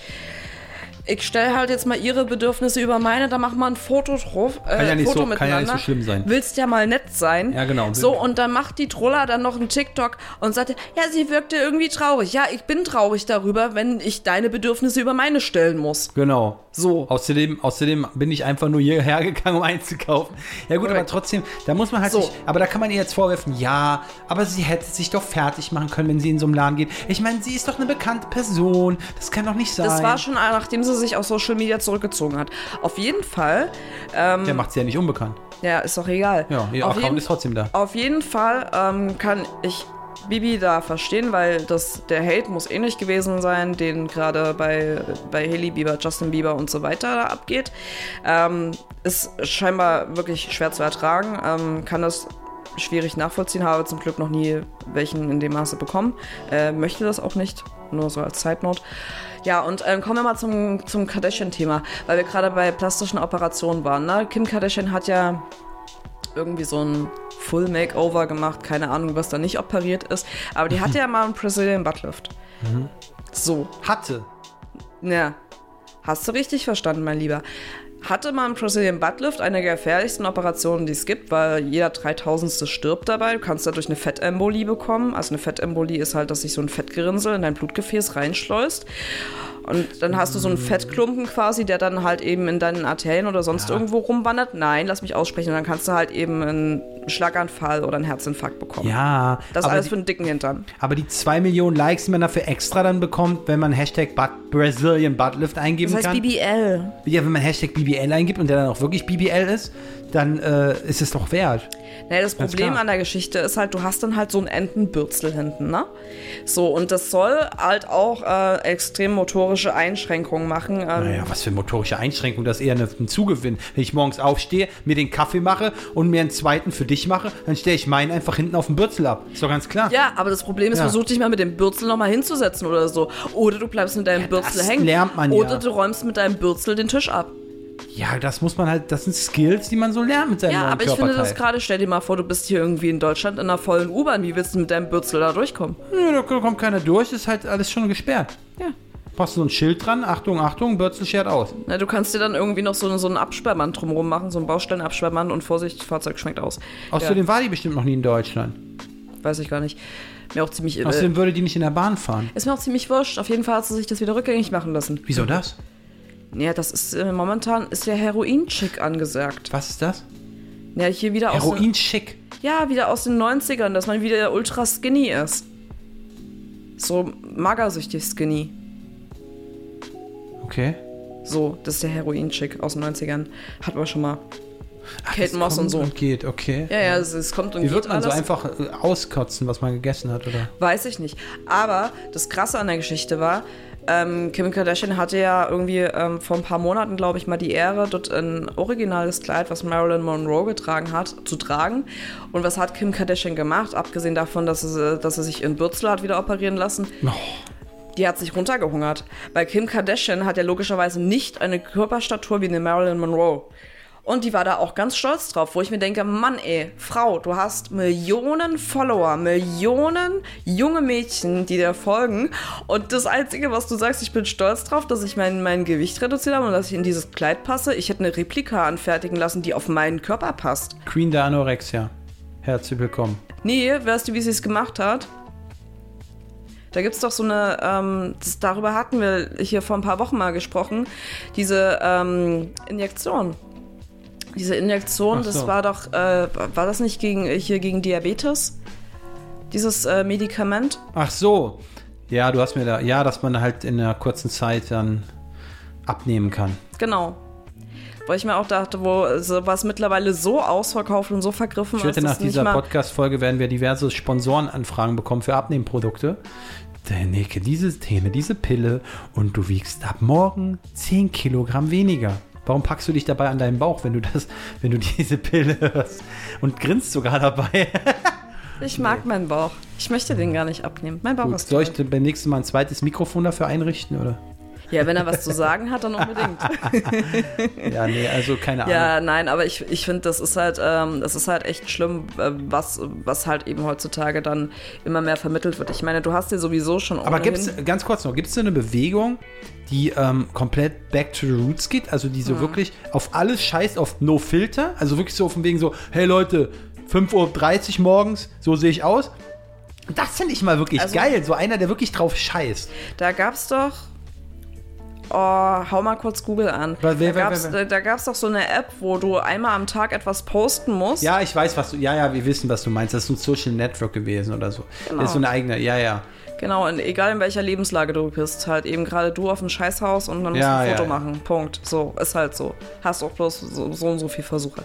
Ich stelle halt jetzt mal ihre Bedürfnisse über meine, da machen wir ein Foto drauf. Äh, Kann ja nicht Foto so- kann ja nicht so schlimm sein. Willst ja mal nett sein. Ja, genau. So, und dann macht die Troller dann noch einen TikTok und sagte, ja, sie wirkte irgendwie traurig. Ja, ich bin traurig darüber, wenn ich deine Bedürfnisse über meine stellen muss. Genau. So. Außerdem, außerdem bin ich einfach nur hierher gegangen, um einzukaufen. Ja gut, Korrekt. aber trotzdem, da muss man halt So. sich, aber da kann man ihr jetzt vorwerfen, ja, aber sie hätte sich doch fertig machen können, wenn sie in so einem Laden geht. Ich meine, sie ist doch eine bekannte Person. Das kann doch nicht sein. Das war schon, nachdem sie sich aus Social Media zurückgezogen hat. Auf jeden Fall, Der macht sie ja nicht unbekannt. ja, ist doch egal. Ja, ihr auf Account jeden, ist trotzdem da. Auf jeden Fall ähm, kann ich Bibi da verstehen, weil das, der Hate muss ähnlich gewesen sein, den gerade bei, bei Haley Bieber, Justin Bieber und so weiter da abgeht. Ähm, ist scheinbar wirklich schwer zu ertragen, ähm, kann das schwierig nachvollziehen, habe zum Glück noch nie welchen in dem Maße bekommen. Äh, möchte das auch nicht, nur so als Note. Ja, und ähm, kommen wir mal zum, zum Kardashian-Thema, weil wir gerade bei plastischen Operationen waren. Ne? Kim Kardashian hat ja irgendwie so ein Full Makeover gemacht, keine Ahnung, was da nicht operiert ist, aber die hatte ja (laughs) mal einen Brazilian Buttlift. So, Hatte. ja, hast du richtig verstanden, mein Lieber. Hatte einen Brazilian Buttlift, eine der gefährlichsten Operationen, die es gibt, weil jeder 3000. stirbt dabei. Du kannst dadurch eine Fettembolie bekommen. Also eine Fettembolie ist halt, dass sich so ein Fettgerinnsel in dein Blutgefäß reinschleust. Und dann hast du so einen Fettklumpen quasi, der dann halt eben in deinen Arterien oder sonst irgendwo rumwandert. Nein, lass mich aussprechen. Und dann kannst du halt eben einen Schlaganfall oder einen Herzinfarkt bekommen. Ja. Das aber alles die- für einen dicken Hintern. Aber die 2 Millionen Likes, die man dafür extra dann bekommt, wenn man Hashtag Butt, Brazilian Buttlift eingeben Das heißt kann. BBL. Ja, wenn man Hashtag BBL eingibt und der dann auch wirklich BBL ist, dann äh, ist es doch wert. Naja, das Ganz Problem klar. an der Geschichte ist halt, du hast dann halt so einen Entenbürzel hinten, ne? So, und das soll halt auch äh, extrem motorische Einschränkungen machen. Ähm, Naja, was für motorische Einschränkung, das ist eher ein Zugewinn. Wenn ich morgens aufstehe, mir den Kaffee mache und mir einen zweiten für dich mache, dann stelle ich meinen einfach hinten auf den Bürzel ab. Ist doch ganz klar. Ja, aber das Problem ist, Ja. versuch dich mal mit dem Bürzel nochmal hinzusetzen oder so. Oder du bleibst mit deinem Ja, Bürzel das hängen. lernt man ja. Oder du räumst mit deinem Bürzel den Tisch ab. Ja, das muss man halt, das sind Skills, die man so lernt mit seinem Ja, aber ich finde das gerade, stell dir mal vor, du bist hier irgendwie in Deutschland in einer vollen U-Bahn. Wie willst du mit deinem Bürzel da durchkommen? Nö, da kommt keiner durch, ist halt alles schon gesperrt. Ja. Passt so ein Schild dran, Achtung, Achtung, Bürzel schert aus. Na, du kannst dir dann irgendwie noch so, so einen Absperrband drumherum machen, so einen Baustellenabsperrband und Vorsicht, Fahrzeug schmeckt aus. Außerdem war die bestimmt noch nie in Deutschland. Weiß ich gar nicht. Mir auch ziemlich. Äh, Außerdem würde die nicht in der Bahn fahren. ist mir auch ziemlich wurscht. Auf jeden Fall hat sie sich das wieder rückgängig machen lassen. Wieso das? Ja, das ist äh, momentan ist der Heroin-Chick angesagt. Was ist das? Ja, hier wieder aus Heroin schick. den, Ja, wieder aus den 90ern, dass man wieder ultra skinny ist. So magersüchtig skinny. Okay. So, das ist der Heroin-Chick aus den 90ern. Hatten wir schon mal. Kate Das Moss und so. Und geht, okay. Ja, ja, es, es kommt und Wie geht wird man so alles. einfach äh, auskotzen, was man gegessen hat, oder? Weiß ich nicht. Aber das Krasse an der Geschichte war, ähm, Kim Kardashian hatte ja irgendwie ähm, vor ein paar Monaten, glaube ich, mal die Ehre, dort ein originales Kleid, was Marilyn Monroe getragen hat, zu tragen. Und was hat Kim Kardashian gemacht? Abgesehen davon, dass sie, dass sie sich in Bürzel hat wieder operieren lassen. Die hat sich runtergehungert. Weil Kim Kardashian hat ja logischerweise nicht eine Körperstatur wie eine Marilyn Monroe. Und die war da auch ganz stolz drauf, wo ich mir denke, Mann ey, Frau, du hast Millionen Follower, Millionen junge Mädchen, die dir folgen. Und das Einzige, was du sagst, ich bin stolz drauf, dass ich mein, mein Gewicht reduziert habe und dass ich in dieses Kleid passe. Ich hätte eine Replika anfertigen lassen, die auf meinen Körper passt. Queen der Anorexia. Herzlich willkommen. Nee, weißt du, wie sie es gemacht hat? Da gibt's doch so eine, ähm, das, darüber hatten wir hier vor ein paar Wochen mal gesprochen, diese ähm, Injektion. Diese Injektion, so. das war doch, äh, war das nicht gegen, hier gegen Diabetes? Dieses äh, Medikament? Ach so. Ja, du hast mir da, ja, dass man halt in einer kurzen Zeit dann abnehmen kann. Genau. Wo ich mir auch dachte, wo was mittlerweile so ausverkauft und so vergriffen Ich wette, ist, nach dieser Podcast-Folge werden wir diverse Sponsorenanfragen bekommen für Abnehmprodukte. Denn Neke, dieses Thema, diese Pille und du wiegst ab morgen 10 Kilogramm weniger. Warum packst du dich dabei an deinen Bauch, wenn du das, wenn du (laughs) diese Pille hörst? Und grinst sogar dabei. (laughs) Ich mag meinen Bauch. Ich möchte den gar nicht abnehmen. Mein Bauch Gut, ist soll ich beim nächsten Mal ein zweites Mikrofon dafür einrichten, oder? Ja, wenn er was zu sagen hat, dann unbedingt. (laughs) Ja, nee, also keine Ahnung. Ja, nein, aber ich, ich finde, das ist halt, ähm, das ist halt echt schlimm, äh, was, was halt eben heutzutage dann immer mehr vermittelt wird. Ich meine, du hast dir sowieso schon Aber gibt es, ganz kurz noch, gibt es eine Bewegung, die ähm, komplett back to the roots geht? Also die so Mhm. wirklich auf alles scheißt, auf No Filter? Also wirklich so auf dem Wegen so, hey Leute, 5.30 Uhr morgens, so sehe ich aus. Das finde ich mal wirklich Also- geil. So einer, der wirklich drauf scheißt. Da gab's doch. Oh, hau mal kurz Google an. Wer- wer- da, wer? da gab's doch so eine App, wo du einmal am Tag etwas posten musst. Ja, ich weiß, was du. Ja, ja, wir wissen, was du meinst. Das ist ein Social Network gewesen oder so. Genau. Das ist so eine eigene, ja, ja. Genau, und egal in welcher Lebenslage du bist, halt eben gerade du auf dem Scheißhaus und dann musst Ja, du ein Foto ja, ja. machen. Punkt. So, ist halt so. Hast auch bloß so, so und so viel Versuche.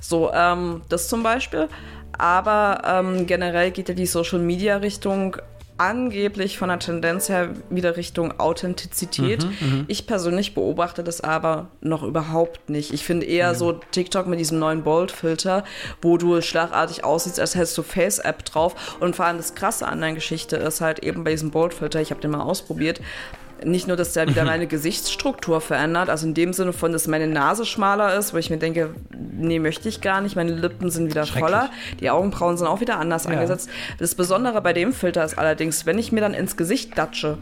So, ähm, das zum Beispiel. Aber ähm, generell geht ja die Social Media Richtung angeblich von der Tendenz her wieder Richtung Authentizität. ich persönlich beobachte das aber noch überhaupt nicht. Ich finde eher so TikTok mit diesem neuen Bold-Filter, wo du schlagartig aussiehst, als hättest du Face-App drauf. Und vor allem das Krasse an der Geschichte ist halt eben bei diesem Bold-Filter, ich habe den mal ausprobiert, nicht nur, dass der wieder meine Gesichtsstruktur verändert, also in dem Sinne von, dass meine Nase schmaler ist, wo ich mir denke, nee, möchte ich gar nicht, meine Lippen sind wieder voller, die Augenbrauen sind auch wieder anders angesetzt. Das Besondere bei dem Filter ist allerdings, wenn ich mir dann ins Gesicht datsche,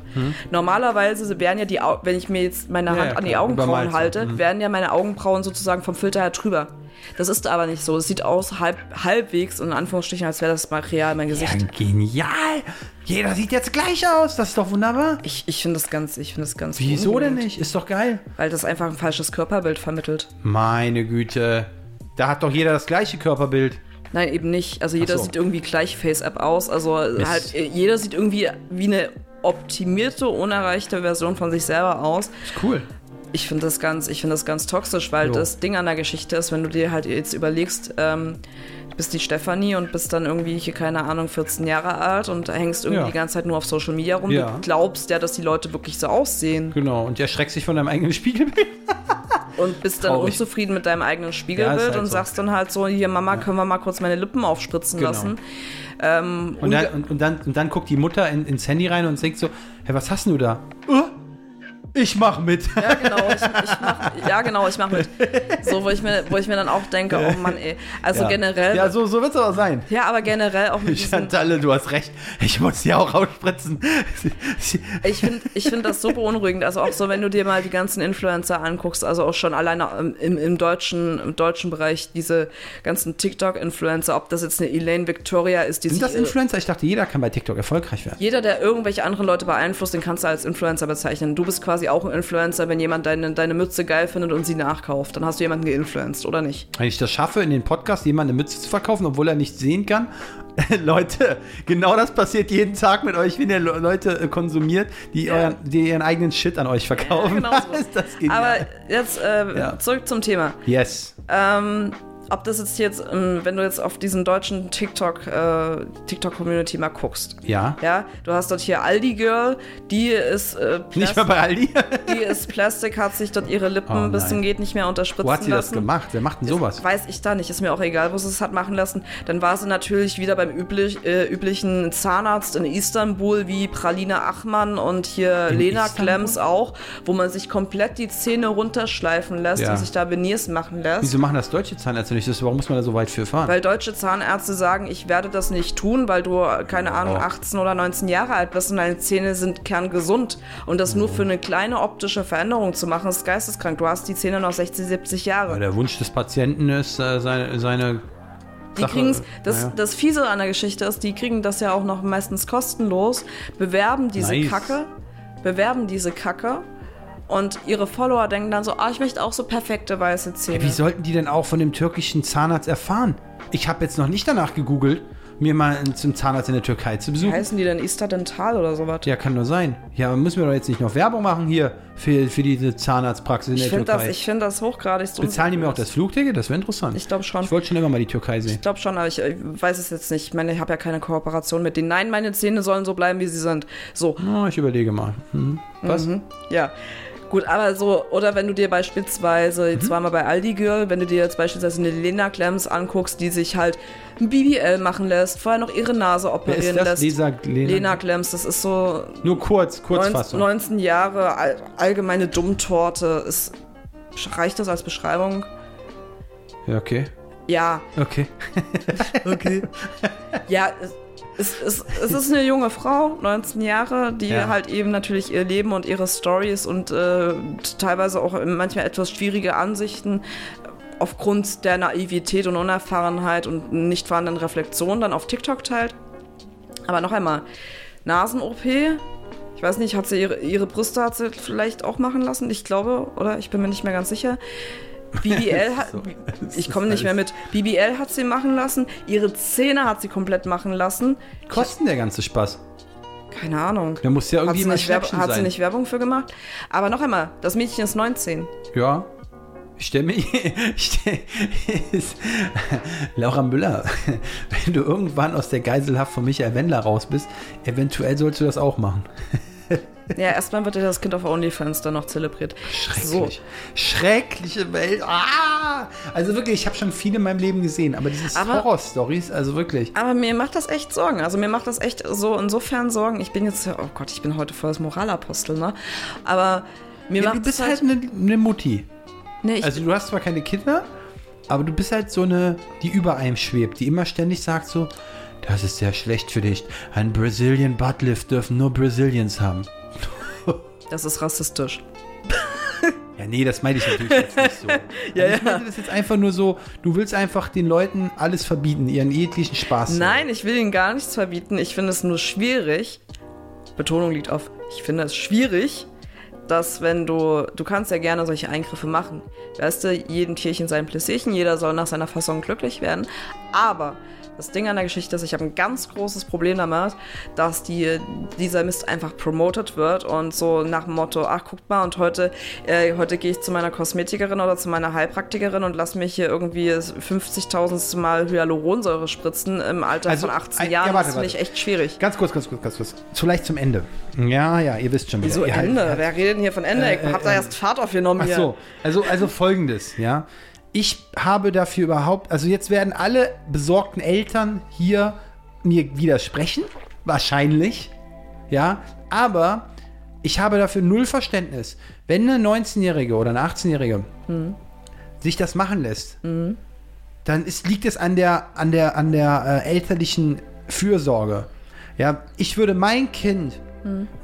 normalerweise wären ja die, wenn ich mir jetzt meine Hm. Ja, Hand ja, an die Augenbrauen halte, Mhm. werden ja meine Augenbrauen sozusagen vom Filter her drüber. Das ist aber nicht so. Es sieht aus halb, halbwegs, in Anführungsstrichen, als wäre das Material mein Gesicht. Ja, genial. Jeder sieht jetzt gleich aus. Das ist doch wunderbar. Ich, ich finde das ganz, ich finde das ganz Wieso denn nicht? Ist doch geil. Weil das einfach ein falsches Körperbild vermittelt. Meine Güte. Da hat doch jeder das gleiche Körperbild. Nein, eben nicht. Also jeder so. sieht irgendwie gleich Face-App aus. Also halt, äh, jeder sieht irgendwie wie eine optimierte, unerreichte Version von sich selber aus. Ist cool. Ich finde das ganz, ich finde das ganz toxisch, weil Jo. das Ding an der Geschichte ist, wenn du dir halt jetzt überlegst, ähm, du bist die Stefanie und bist dann irgendwie, hier, keine Ahnung, 14 Jahre alt und hängst irgendwie Ja. die ganze Zeit nur auf Social Media rum. Ja. Du glaubst ja, dass die Leute wirklich so aussehen Genau. Und erschreckst dich von deinem eigenen Spiegelbild. und bist dann Traurig. unzufrieden mit deinem eigenen Ja, Spiegelbild ist halt und so. sagst dann halt so, hier Mama, können wir mal kurz meine Lippen aufspritzen Genau. lassen. Ähm, Und dann, und, und, dann, und dann guckt die Mutter in, ins Handy rein und denkt so, hey, was hast denn du da? Uh, ich mach mit. Ja, genau, ich, ich mach, ja, genau, ich mach mit. So, wo ich mir, wo ich mir dann auch denke, oh Mann, ey. Also ja. generell. Ja, so, so wird's aber sein. Ja, aber generell auch mit Chantalle, du hast recht. Ich muss ja auch ausspritzen. Ich finde ich find das so beunruhigend. Also auch so, wenn du dir mal die ganzen Influencer anguckst, also auch schon alleine im, im, im, deutschen, im deutschen Bereich, diese ganzen TikTok-Influencer, ob das jetzt eine Elaine Victoria ist, die Sind das Influencer? Ich dachte, jeder kann bei TikTok erfolgreich werden. jeder, der irgendwelche anderen Leute beeinflusst, den kannst du als Influencer bezeichnen. Du bist quasi auch ein Influencer, wenn jemand deine, deine Mütze geil findet und sie nachkauft. Dann hast du jemanden geinfluenced, oder nicht? Wenn ich das schaffe, in den Podcast jemand eine Mütze zu verkaufen, obwohl er nicht sehen kann. (laughs) Leute, genau das passiert jeden Tag mit euch, wenn ihr Le- Leute äh, konsumiert, die, Ja. euren, die ihren eigenen Shit an euch verkaufen. genau (laughs) so. ist das genial. Aber jetzt äh, Ja. zurück zum Thema. yes. Ähm, ob das jetzt jetzt, ähm, wenn du jetzt auf diesen deutschen TikTok, äh, TikTok-Community mal guckst. Ja. Ja, du hast dort hier Aldi Girl, die ist, äh, Nicht mehr bei Aldi. (laughs) die ist Plastik, hat sich dort ihre Lippen Oh bis zum geht nicht mehr unterspritzen Wo hat sie das lassen. gemacht? Wer macht denn sowas? Weiß ich da nicht, ist mir auch egal, wo sie es hat machen lassen. Dann war sie natürlich wieder beim üblich, äh, üblichen Zahnarzt in Istanbul, wie Praline Achmann und hier In Lena Istanbul? Klemms auch, wo man sich komplett die Zähne runterschleifen lässt Ja. und sich da Veneers machen lässt. Wieso machen das deutsche Zahnärzte nicht? Das, warum muss man da so weit für fahren? Weil deutsche Zahnärzte sagen, ich werde das nicht tun, weil du, keine Ahnung, Oh. 18 oder 19 Jahre alt bist und deine Zähne sind kerngesund. Und das nur für eine kleine optische Veränderung zu machen, ist geisteskrank. Du hast die Zähne noch 60, 70 Weil Jahre. der Wunsch des Patienten ist, äh, seine, seine Die Sache- kriegen's, das, naja. das Fiese an der Geschichte ist, die kriegen das ja auch noch meistens kostenlos, bewerben diese Nice. Kacke, bewerben diese Kacke und ihre Follower denken dann so, ah, ich möchte auch so perfekte weiße Zähne. Wie sollten die denn auch von dem türkischen Zahnarzt erfahren? Ich habe jetzt noch nicht danach gegoogelt, mir mal zum Zahnarzt in der Türkei zu Wie besuchen. heißen die denn Ista Dental oder sowas? Ja, kann nur sein. Ja, müssen wir doch jetzt nicht noch Werbung machen hier für, für diese Zahnarztpraxis in Ich der finde das, Türkei. ich find das hochgradig so. Bezahlen die mir auch das Flugticket? Das wäre interessant. Ich glaube schon. Ich wollte schon immer mal die Türkei sehen. Ich glaube schon, aber ich äh, weiß es jetzt nicht. Ich meine, ich habe ja keine Kooperation mit denen. Nein, meine Zähne sollen so bleiben, wie sie sind. So, Oh, ich überlege mal. Mhm. Was? ja. Gut, aber so, oder wenn du dir beispielsweise, jetzt Mhm. waren wir bei Aldi Girl, wenn du dir jetzt beispielsweise eine Lena Clems anguckst, die sich halt ein BBL machen lässt, vorher noch ihre Nase Wer operieren ist das? lässt. Lisa, Lena? Lena Clems, das ist so Nur kurz, 19, Kurzfassung. 19 Jahre all, allgemeine Dummtorte. Ist, reicht das als Beschreibung? Ja, okay. Ja, Okay. (laughs) okay. ja, es, es, es, ist eine junge Frau, 19 Jahre, die Ja. halt eben natürlich ihr Leben und ihre Stories und äh, teilweise auch manchmal etwas schwierige Ansichten aufgrund der Naivität und Unerfahrenheit und nicht vorhandenen Reflexion dann auf TikTok teilt. Aber noch einmal, Nasen-OP, ich weiß nicht, hat sie ihre, ihre Brüste hat sie vielleicht auch machen lassen? Ich glaube, oder? Ich bin mir nicht mehr ganz sicher. BBL (laughs) hat, So, ich komme nicht mehr mit. BBL hat sie machen lassen, ihre Zähne hat sie komplett machen lassen. Kosten der ganze Spaß? Keine Ahnung. Da muss ja Hat, irgendwie sie mal nicht, Werb Schnäppchen hat sie sein. nicht Werbung für gemacht? Aber noch einmal, das Mädchen ist 19. Ja. Ich stell mir. (laughs) (laughs) Laura Müller, wenn du irgendwann aus der Geiselhaft von Michael Wendler raus bist, eventuell sollst du das auch machen. Ja, erstmal wird ja das Kind auf OnlyFans dann noch zelebriert. Schrecklich. Schreckliche Welt. Ah! Also wirklich, ich habe schon viele in meinem Leben gesehen, aber diese Horror-Stories, also wirklich. Aber mir macht das echt Sorgen. Also mir macht das echt so insofern Sorgen. Ich bin jetzt, oh Gott, ich bin heute voll das Moralapostel, ne? Aber mir Ja, macht du bist es halt eine, eine Mutti. nee, ich, Also du hast zwar keine Kinder, aber du bist halt so eine, die über einem schwebt, die immer ständig sagt so, das ist sehr schlecht für dich. Ein Brazilian Buttlift dürfen nur Brazilians haben. Das ist rassistisch. (laughs) Ja, nee, das meine ich natürlich jetzt nicht so. (laughs) Ja, also ich meine das jetzt einfach nur so, du willst einfach den Leuten alles verbieten, ihren jeglichen Spaß. Nein, ich will ihnen gar nichts verbieten. Ich finde es nur schwierig. Betonung liegt auf, ich finde es schwierig, dass wenn du, du kannst ja gerne solche Eingriffe machen. Weißt du, jedem Tierchen sein Pläsierchen, jeder soll nach seiner Fassung glücklich werden. Aber das Ding an der Geschichte ist, ich habe ein ganz großes Problem damit, dass die, dieser Mist einfach promoted wird und so nach dem Motto, ach guckt mal, und heute, äh, heute gehe ich zu meiner Kosmetikerin oder zu meiner Heilpraktikerin und lass mich hier irgendwie 50.000 Mal Hyaluronsäure spritzen im Alter Also, von 18 ein- Jahren. ja, warte, das finde ich echt schwierig. Ganz kurz, ganz kurz, ganz kurz. Vielleicht zum Ende. Ja, ja, ihr wisst schon. Wieso Ende? halt- Wer redet denn hier von Ende? Äh, ich hab da äh, erst Fahrt aufgenommen Ach hier. so, also, also folgendes, ja. Ich habe dafür überhaupt, also jetzt werden alle besorgten Eltern hier mir widersprechen, wahrscheinlich, ja, aber ich habe dafür null Verständnis. Wenn eine 19-Jährige oder eine 18-Jährige sich das machen lässt, dann ist, liegt es an der, an der, an der äh, elterlichen Fürsorge. Ja, ich würde mein Kind,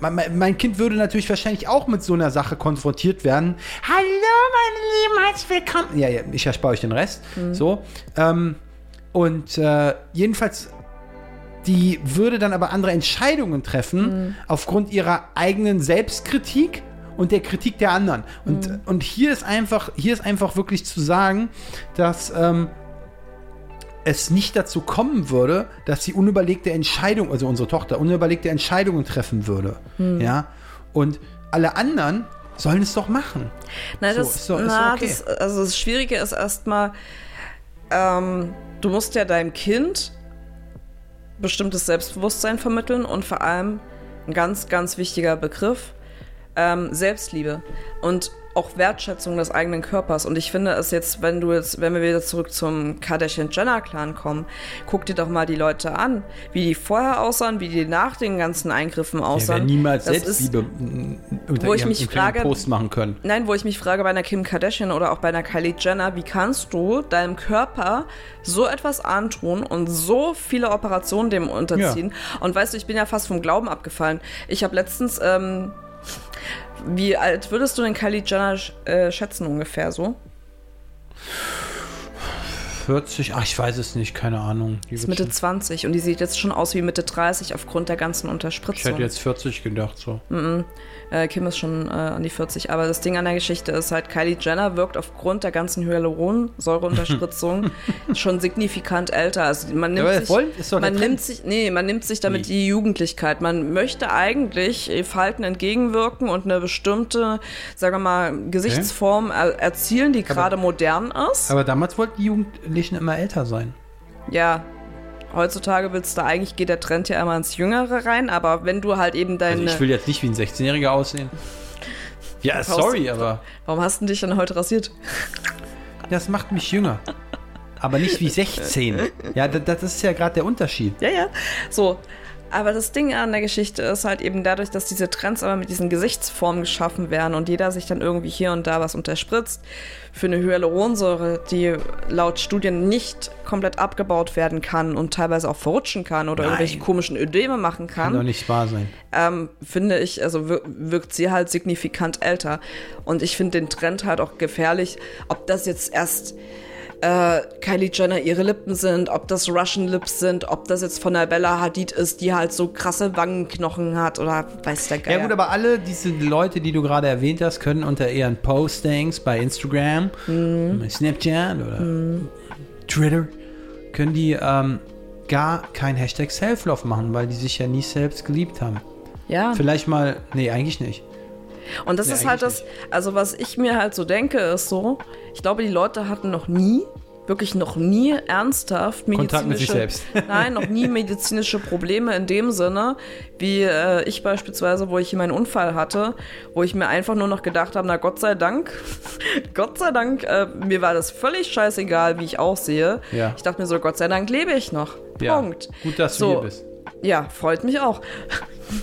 mein, mein- mein Kind würde natürlich wahrscheinlich auch mit so einer Sache konfrontiert werden. Hallo, meine Lieben, herzlich willkommen. Ja, ja, ich erspare euch den Rest. So. Ähm, und äh, jedenfalls, die würde dann aber andere Entscheidungen treffen aufgrund ihrer eigenen Selbstkritik und der Kritik der anderen. Und, und hier ist einfach, hier ist einfach wirklich zu sagen, dass ähm, es nicht dazu kommen würde, dass sie unüberlegte Entscheidungen, also unsere Tochter, unüberlegte Entscheidungen treffen würde. Ja. Und alle anderen sollen es doch machen. Na, So, das, ist doch- ist na, okay. das, also das Schwierige ist erstmal, ähm, du musst ja deinem Kind bestimmtes Selbstbewusstsein vermitteln und vor allem ein ganz, ganz wichtiger Begriff, ähm, Selbstliebe und auch Wertschätzung des eigenen Körpers. Und ich finde es jetzt, wenn du jetzt, wenn wir wieder zurück zum Kardashian-Jenner-Clan kommen, guck dir doch mal die Leute an, wie die vorher aussahen, wie die nach den ganzen Eingriffen aussahen. werden niemals Das ist- Selbstliebe mm, unter wo ich mich frage- Post machen können. Nein, wo ich mich frage bei einer Kim Kardashian oder auch bei einer Kylie Jenner, wie kannst du deinem Körper so etwas antun und so viele Operationen dem unterziehen? Und weißt du, ich bin ja fast vom Glauben abgefallen. Ich habe letztens, ähm, wie alt würdest du denn Kylie Jenner äh, schätzen ungefähr so? 40, ach, ich weiß es nicht, keine Ahnung. Die Ist Mitte schon- 20 und die sieht jetzt schon aus wie Mitte 30 aufgrund der ganzen ich Unterspritzung. hätte jetzt 40 gedacht, so. Äh, Kim ist schon äh, an die 40. Aber das Ding an der Geschichte ist halt, Kylie Jenner wirkt aufgrund der ganzen Hyaluronsäureunterspritzung (laughs) schon signifikant älter. Also man nimmt aber sich, man Trend. nimmt sich, nee, man nimmt sich damit Wie? die Jugendlichkeit. Man möchte eigentlich Falten entgegenwirken und eine bestimmte, sagen wir mal, Gesichtsform er erzielen, die gerade modern ist. Aber damals wollten die Jugendlichen immer älter sein. ja. Heutzutage willst du eigentlich, geht der Trend ja immer ins Jüngere rein, aber wenn du halt eben Also deine. ich will jetzt nicht wie ein 16-Jähriger aussehen. Ja, sorry, aber Warum hast du dich denn heute rasiert? das macht mich jünger. Aber nicht wie (laughs) 16. Ja, das, das ist ja gerade der Unterschied. Ja, ja. So. Aber das Ding an der Geschichte ist halt eben dadurch, dass diese Trends aber mit diesen Gesichtsformen geschaffen werden und jeder sich dann irgendwie hier und da was unterspritzt für eine Hyaluronsäure, die laut Studien nicht komplett abgebaut werden kann und teilweise auch verrutschen kann oder Nein. irgendwelche komischen Ödeme machen Kann kann. doch nicht wahr sein. ähm, finde ich, also wir- wirkt sie halt signifikant älter. Und ich finde den Trend halt auch gefährlich, ob das jetzt erst äh, Kylie Jenner ihre Lippen sind, ob das Russian Lips sind, ob das jetzt von der Bella Hadid ist, die halt so krasse Wangenknochen hat oder weiß der Geier. Ja gut, aber alle diese Leute, die du gerade erwähnt hast, können unter ihren Postings bei Instagram, bei Snapchat oder Twitter, können die ähm, gar kein Hashtag Self-Love machen, weil die sich ja nie selbst geliebt haben. ja. Vielleicht mal, nee, eigentlich nicht. Und das Nee, ist halt das, also was ich mir halt so denke, ist so, ich glaube, die Leute hatten noch nie, wirklich noch nie ernsthaft Kontakt mit sich medizinische, selbst. (laughs) nein, noch nie medizinische Probleme in dem Sinne, wie äh, ich beispielsweise, wo ich hier meinen Unfall hatte, wo ich mir einfach nur noch gedacht habe, na Gott sei Dank, (laughs) Gott sei Dank, äh, mir war das völlig scheißegal, wie ich aussehe. Ja. Ich dachte mir so, Gott sei Dank lebe ich noch. Ja. Punkt. Gut, dass du So. hier bist. Ja, freut mich auch.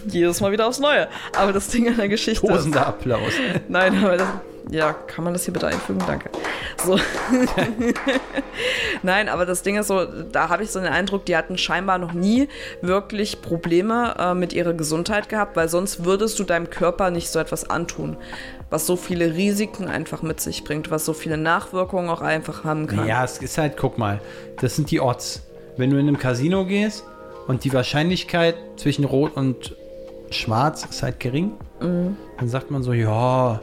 Jedes Mal wieder aufs Neue. Aber das Ding an der Geschichte ist, Tosender Applaus. Nein, aber das, ja, kann man das hier bitte einfügen? Danke. So. (laughs) Nein, aber das Ding ist so, da habe ich so den Eindruck, die hatten scheinbar noch nie wirklich Probleme äh, mit ihrer Gesundheit gehabt, weil sonst würdest du deinem Körper nicht so etwas antun, was so viele Risiken einfach mit sich bringt, was so viele Nachwirkungen auch einfach haben kann. Ja, es ist halt, guck mal, das sind die Odds. Wenn du in einem Casino gehst und die Wahrscheinlichkeit zwischen Rot und Schwarz ist halt gering, dann sagt man so, ja,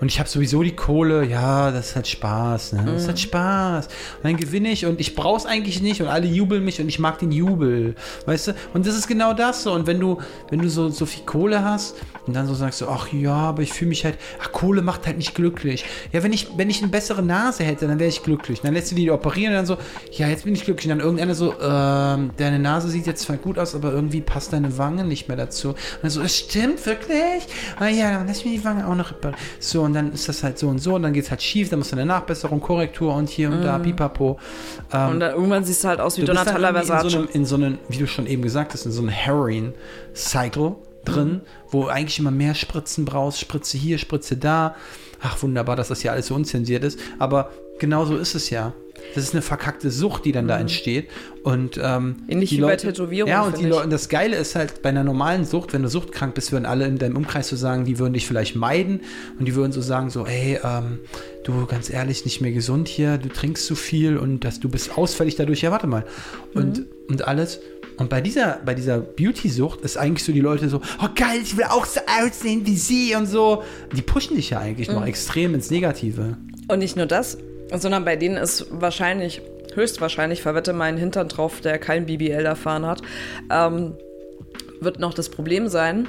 und ich habe sowieso die Kohle, ja, das ist halt Spaß, ne? Das ist halt Spaß. Und dann gewinne ich und ich brauch's eigentlich nicht und alle jubeln mich und ich mag den Jubel, weißt du? Und das ist genau das so. Und wenn du, wenn du so, so viel Kohle hast und dann so sagst du, ach ja, aber ich fühle mich halt, ach, Kohle macht halt nicht glücklich. Ja, wenn ich, wenn ich eine bessere Nase hätte, dann wäre ich glücklich. dann lässt du die operieren und dann so, ja, jetzt bin ich glücklich. Und dann irgendeiner so, ähm, deine Nase sieht jetzt zwar gut aus, aber irgendwie passt deine Wange nicht mehr dazu. Und dann so, es stimmt wirklich? Ah ja, dann lass mir die Wange auch noch reparieren. So, und dann ist das halt so und so und dann geht es halt schief, dann musst du eine Nachbesserung, Korrektur und hier und da, pipapo. Ähm, Und dann irgendwann siehst du halt aus wie Donatella irgendwie in Versace. so, einem, in so einem, wie du schon eben gesagt hast, in so einem Heroin-Cycle drin, wo du eigentlich immer mehr Spritzen brauchst, Spritze hier, Spritze da. Ach, wunderbar, dass das ja alles so unzensiert ist. Aber genau so ist es ja. Das ist eine verkackte Sucht, die dann da entsteht. Und ähm, Ähnlich die wie bei Leute, Tätowierungen, Ja, und, die. Leute, und das Geile ist halt, bei einer normalen Sucht, wenn du suchtkrank bist, würden alle in deinem Umkreis so sagen, die würden dich vielleicht meiden und die würden so sagen, so, ey, ähm, du, ganz ehrlich, nicht mehr gesund hier, du trinkst zu viel und dass du bist ausfällig dadurch, ja, warte mal. Und, Mhm. und alles. Und bei dieser, bei dieser Beauty-Sucht ist eigentlich so die Leute so, oh geil, ich will auch so aussehen wie sie und so. Die pushen dich ja eigentlich Mhm. noch extrem ins Negative. Und nicht nur das, sondern bei denen ist wahrscheinlich, höchstwahrscheinlich, verwette meinen Hintern drauf, der kein BBL erfahren hat, ähm, wird noch das Problem sein,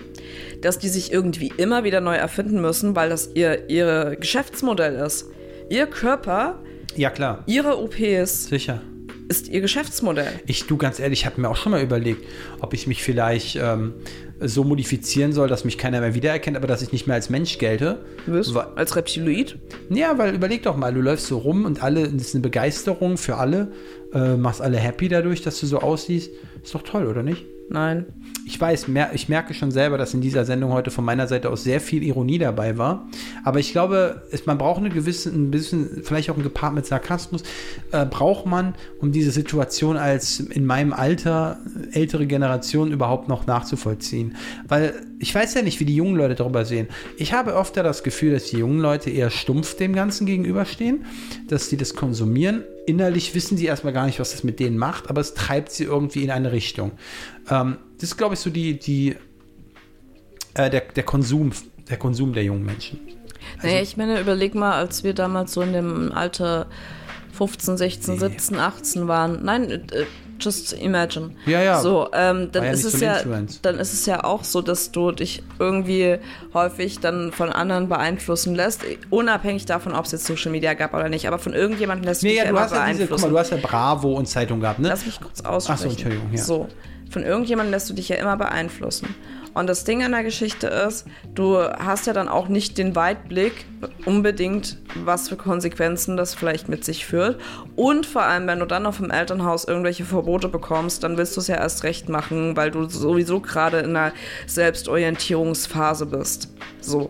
dass die sich irgendwie immer wieder neu erfinden müssen, weil das ihr, ihr Geschäftsmodell ist. Ihr Körper, Ja, klar, ihre OPs sicher. Ist ihr Geschäftsmodell. Ich, du, ganz ehrlich, ich habe mir auch schon mal überlegt, ob ich mich vielleicht ähm, so modifizieren soll, dass mich keiner mehr wiedererkennt, aber dass ich nicht mehr als Mensch gelte. Wirst Wa- als Reptiloid. Ja, weil überleg doch mal, du läufst so rum und alle, das ist eine Begeisterung für alle, äh, machst alle happy dadurch, dass du so aussiehst. Ist doch toll, oder nicht? Nein. Ich weiß, mer ich merke schon selber, dass in dieser Sendung heute von meiner Seite aus sehr viel Ironie dabei war. Aber ich glaube, es, man braucht eine gewisse, ein bisschen, vielleicht auch ein gepaart mit Sarkasmus, äh, braucht man, um diese Situation als in meinem Alter ältere Generation überhaupt noch nachzuvollziehen. Weil ich weiß ja nicht, wie die jungen Leute darüber sehen. Ich habe öfter das Gefühl, dass die jungen Leute eher stumpf dem Ganzen gegenüberstehen, dass sie das konsumieren. Innerlich wissen sie erstmal gar nicht, was das mit denen macht, aber es treibt sie irgendwie in eine Richtung. Ähm, das ist, glaube ich, so die, die äh, der, der Konsum, der Konsum der jungen Menschen. Also nee, ich meine, überleg mal, als wir damals so in dem Alter 15, 16, Nee. 17, 18 waren. Nein, äh, just imagine. Ja, ja. So, ähm, dann ja ist es ja, Influence. dann ist es ja auch so, dass du dich irgendwie häufig dann von anderen beeinflussen lässt, unabhängig davon, ob es jetzt Social Media gab oder nicht. Aber von irgendjemandem lässt du Nee, dich ja, du hast ja diese, guck beeinflussen. mal, du hast ja Bravo und Zeitung gehabt, ne? Lass mich kurz aussprechen. Ach so, Entschuldigung, ja. So, von irgendjemandem lässt du dich ja immer beeinflussen. Und das Ding an der Geschichte ist, du hast ja dann auch nicht den Weitblick unbedingt, was für Konsequenzen das vielleicht mit sich führt. Und vor allem, wenn du dann auf dem Elternhaus irgendwelche Verbote bekommst, dann willst du es ja erst recht machen, weil du sowieso gerade in einer Selbstorientierungsphase bist. So.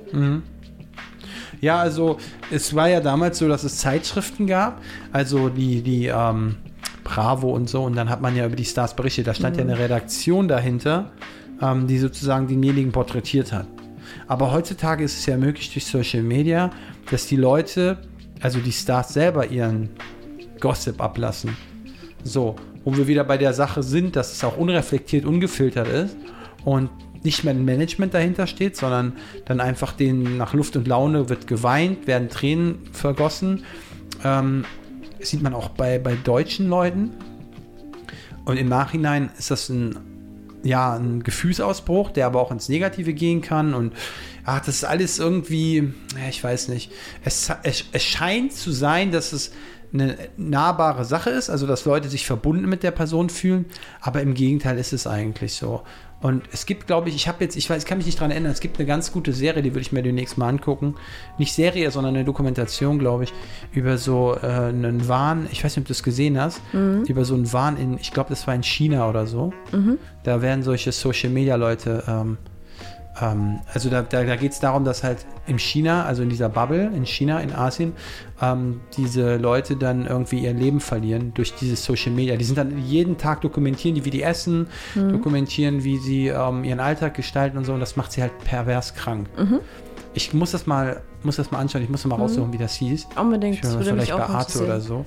Ja, also es war ja damals so, dass es Zeitschriften gab, also die, die ähm, Bravo und so, und dann hat man ja über die Stars berichtet. Da stand ja eine Redaktion dahinter, ähm, die sozusagen denjenigen porträtiert hat. Aber heutzutage ist es ja möglich durch Social Media, dass die Leute, also die Stars selber ihren Gossip ablassen. So, wo wir wieder bei der Sache sind, dass es auch unreflektiert, ungefiltert ist und nicht mehr ein Management dahinter steht, sondern dann einfach denen nach Luft und Laune wird geweint, werden Tränen vergossen. Ähm, sieht man auch bei, bei deutschen Leuten. Und im Nachhinein ist das ein, ja, ein Gefühlsausbruch, der aber auch ins Negative gehen kann. Und ach, das ist alles irgendwie, ich weiß nicht. Es, es, es scheint zu sein, dass es eine nahbare Sache ist, also dass Leute sich verbunden mit der Person fühlen, aber im Gegenteil ist es eigentlich so. Und es gibt, glaube ich, ich habe jetzt, ich weiß, ich kann mich nicht dran erinnern, es gibt eine ganz gute Serie, die würde ich mir demnächst mal angucken. Nicht Serie, sondern eine Dokumentation, glaube ich, über so äh, einen Wahn, ich weiß nicht, ob du es gesehen hast, über so einen Wahn in, ich glaube, das war in China oder so. Da werden solche Social Media Leute, ähm, ähm, also da, da, da geht es darum, dass halt in China, also in dieser Bubble, in China, in Asien, ähm, diese Leute dann irgendwie ihr Leben verlieren durch dieses Social Media. Die sind dann jeden Tag dokumentieren, die, wie die essen, dokumentieren, wie sie ähm, ihren Alltag gestalten und so. Und das macht sie halt pervers krank. Ich muss das mal, muss das mal anschauen. Ich muss mal raussuchen, wie das hieß. Unbedingt, Ich das würde mich vielleicht bei auch Arte oder so.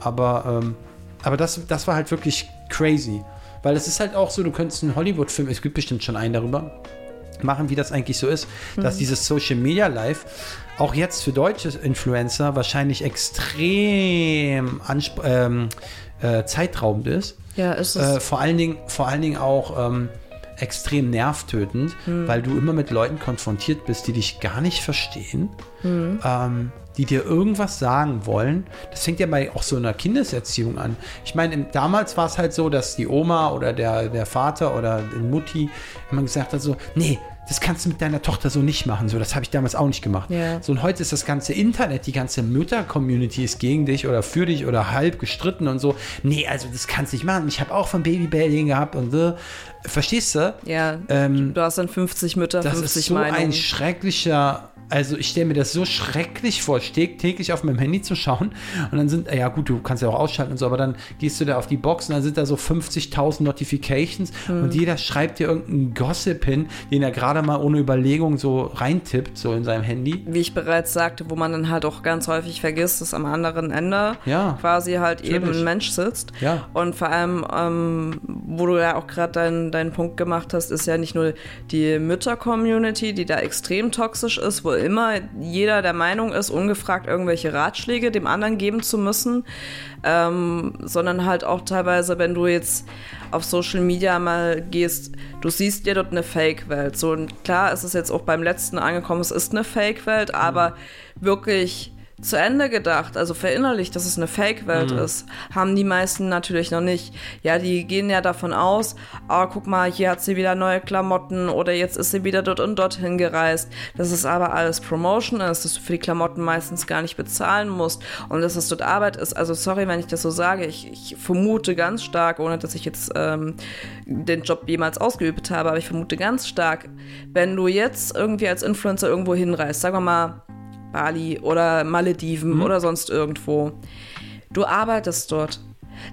Aber, ähm, aber das, das war halt wirklich crazy. Weil es ist halt auch so, du könntest einen Hollywood-Film, es gibt bestimmt schon einen darüber, machen, wie das eigentlich so ist, dass Mhm. dieses Social Media Live auch jetzt für deutsche Influencer wahrscheinlich extrem ansp ähm, äh, zeitraubend ist. Ja, ist es. Äh, vor, allen Dingen, vor allen Dingen auch ähm, extrem nervtötend, Hm. weil du immer mit Leuten konfrontiert bist, die dich gar nicht verstehen, Hm. ähm, die dir irgendwas sagen wollen. Das fängt ja bei auch so einer Kindeserziehung an. Ich meine, im- damals war es halt so, dass die Oma oder der, der Vater oder die Mutti immer gesagt hat so, nee, das kannst du mit deiner Tochter so nicht machen. So, das habe ich damals auch nicht gemacht. Ja. So, und heute ist das ganze Internet, die ganze Mütter-Community ist gegen dich oder für dich oder halb gestritten und so. Nee, also das kannst du nicht machen. Ich habe auch von Babybelling gehabt und so. Verstehst du? ja, Ähm, du hast dann 50 Mütter, das 50 ist so Meinungen. ein schrecklicher, also ich stelle mir das so schrecklich vor, täglich auf meinem Handy zu schauen und dann sind, ja gut, du kannst ja auch ausschalten und so, aber dann gehst du da auf die Box und dann sind da so 50.000 Notifications Hm. und jeder schreibt dir irgendeinen Gossip hin, den er gerade mal ohne Überlegung so reintippt, so in seinem Handy. wie ich bereits sagte, wo man dann halt auch ganz häufig vergisst, dass am anderen Ende Ja, quasi halt eben natürlich. ein Mensch sitzt. Ja. Und vor allem, ähm, wo du ja auch gerade deinen deinen Punkt gemacht hast, ist ja nicht nur die Mütter-Community, die da extrem toxisch ist, wo immer jeder der Meinung ist, ungefragt irgendwelche Ratschläge dem anderen geben zu müssen, ähm, sondern halt auch teilweise, wenn du jetzt auf Social Media mal gehst, du siehst dir dort eine Fake-Welt. So, und klar ist es jetzt auch beim letzten angekommen, es ist eine Fake-Welt, aber wirklich zu Ende gedacht, also verinnerlicht, dass es eine Fake-Welt ist, haben die meisten natürlich noch nicht. Ja, die gehen ja davon aus, ah, guck mal, hier hat sie wieder neue Klamotten oder jetzt ist sie wieder dort und dorthin gereist. Das ist aber alles Promotion ist, dass du für die Klamotten meistens gar nicht bezahlen musst und dass es dort Arbeit ist. Also sorry, wenn ich das so sage, ich, ich vermute ganz stark, ohne dass ich jetzt ähm, den Job jemals ausgeübt habe, aber ich vermute ganz stark, wenn du jetzt irgendwie als Influencer irgendwo hinreist, sagen wir mal, Bali oder Malediven oder sonst irgendwo. Du arbeitest dort.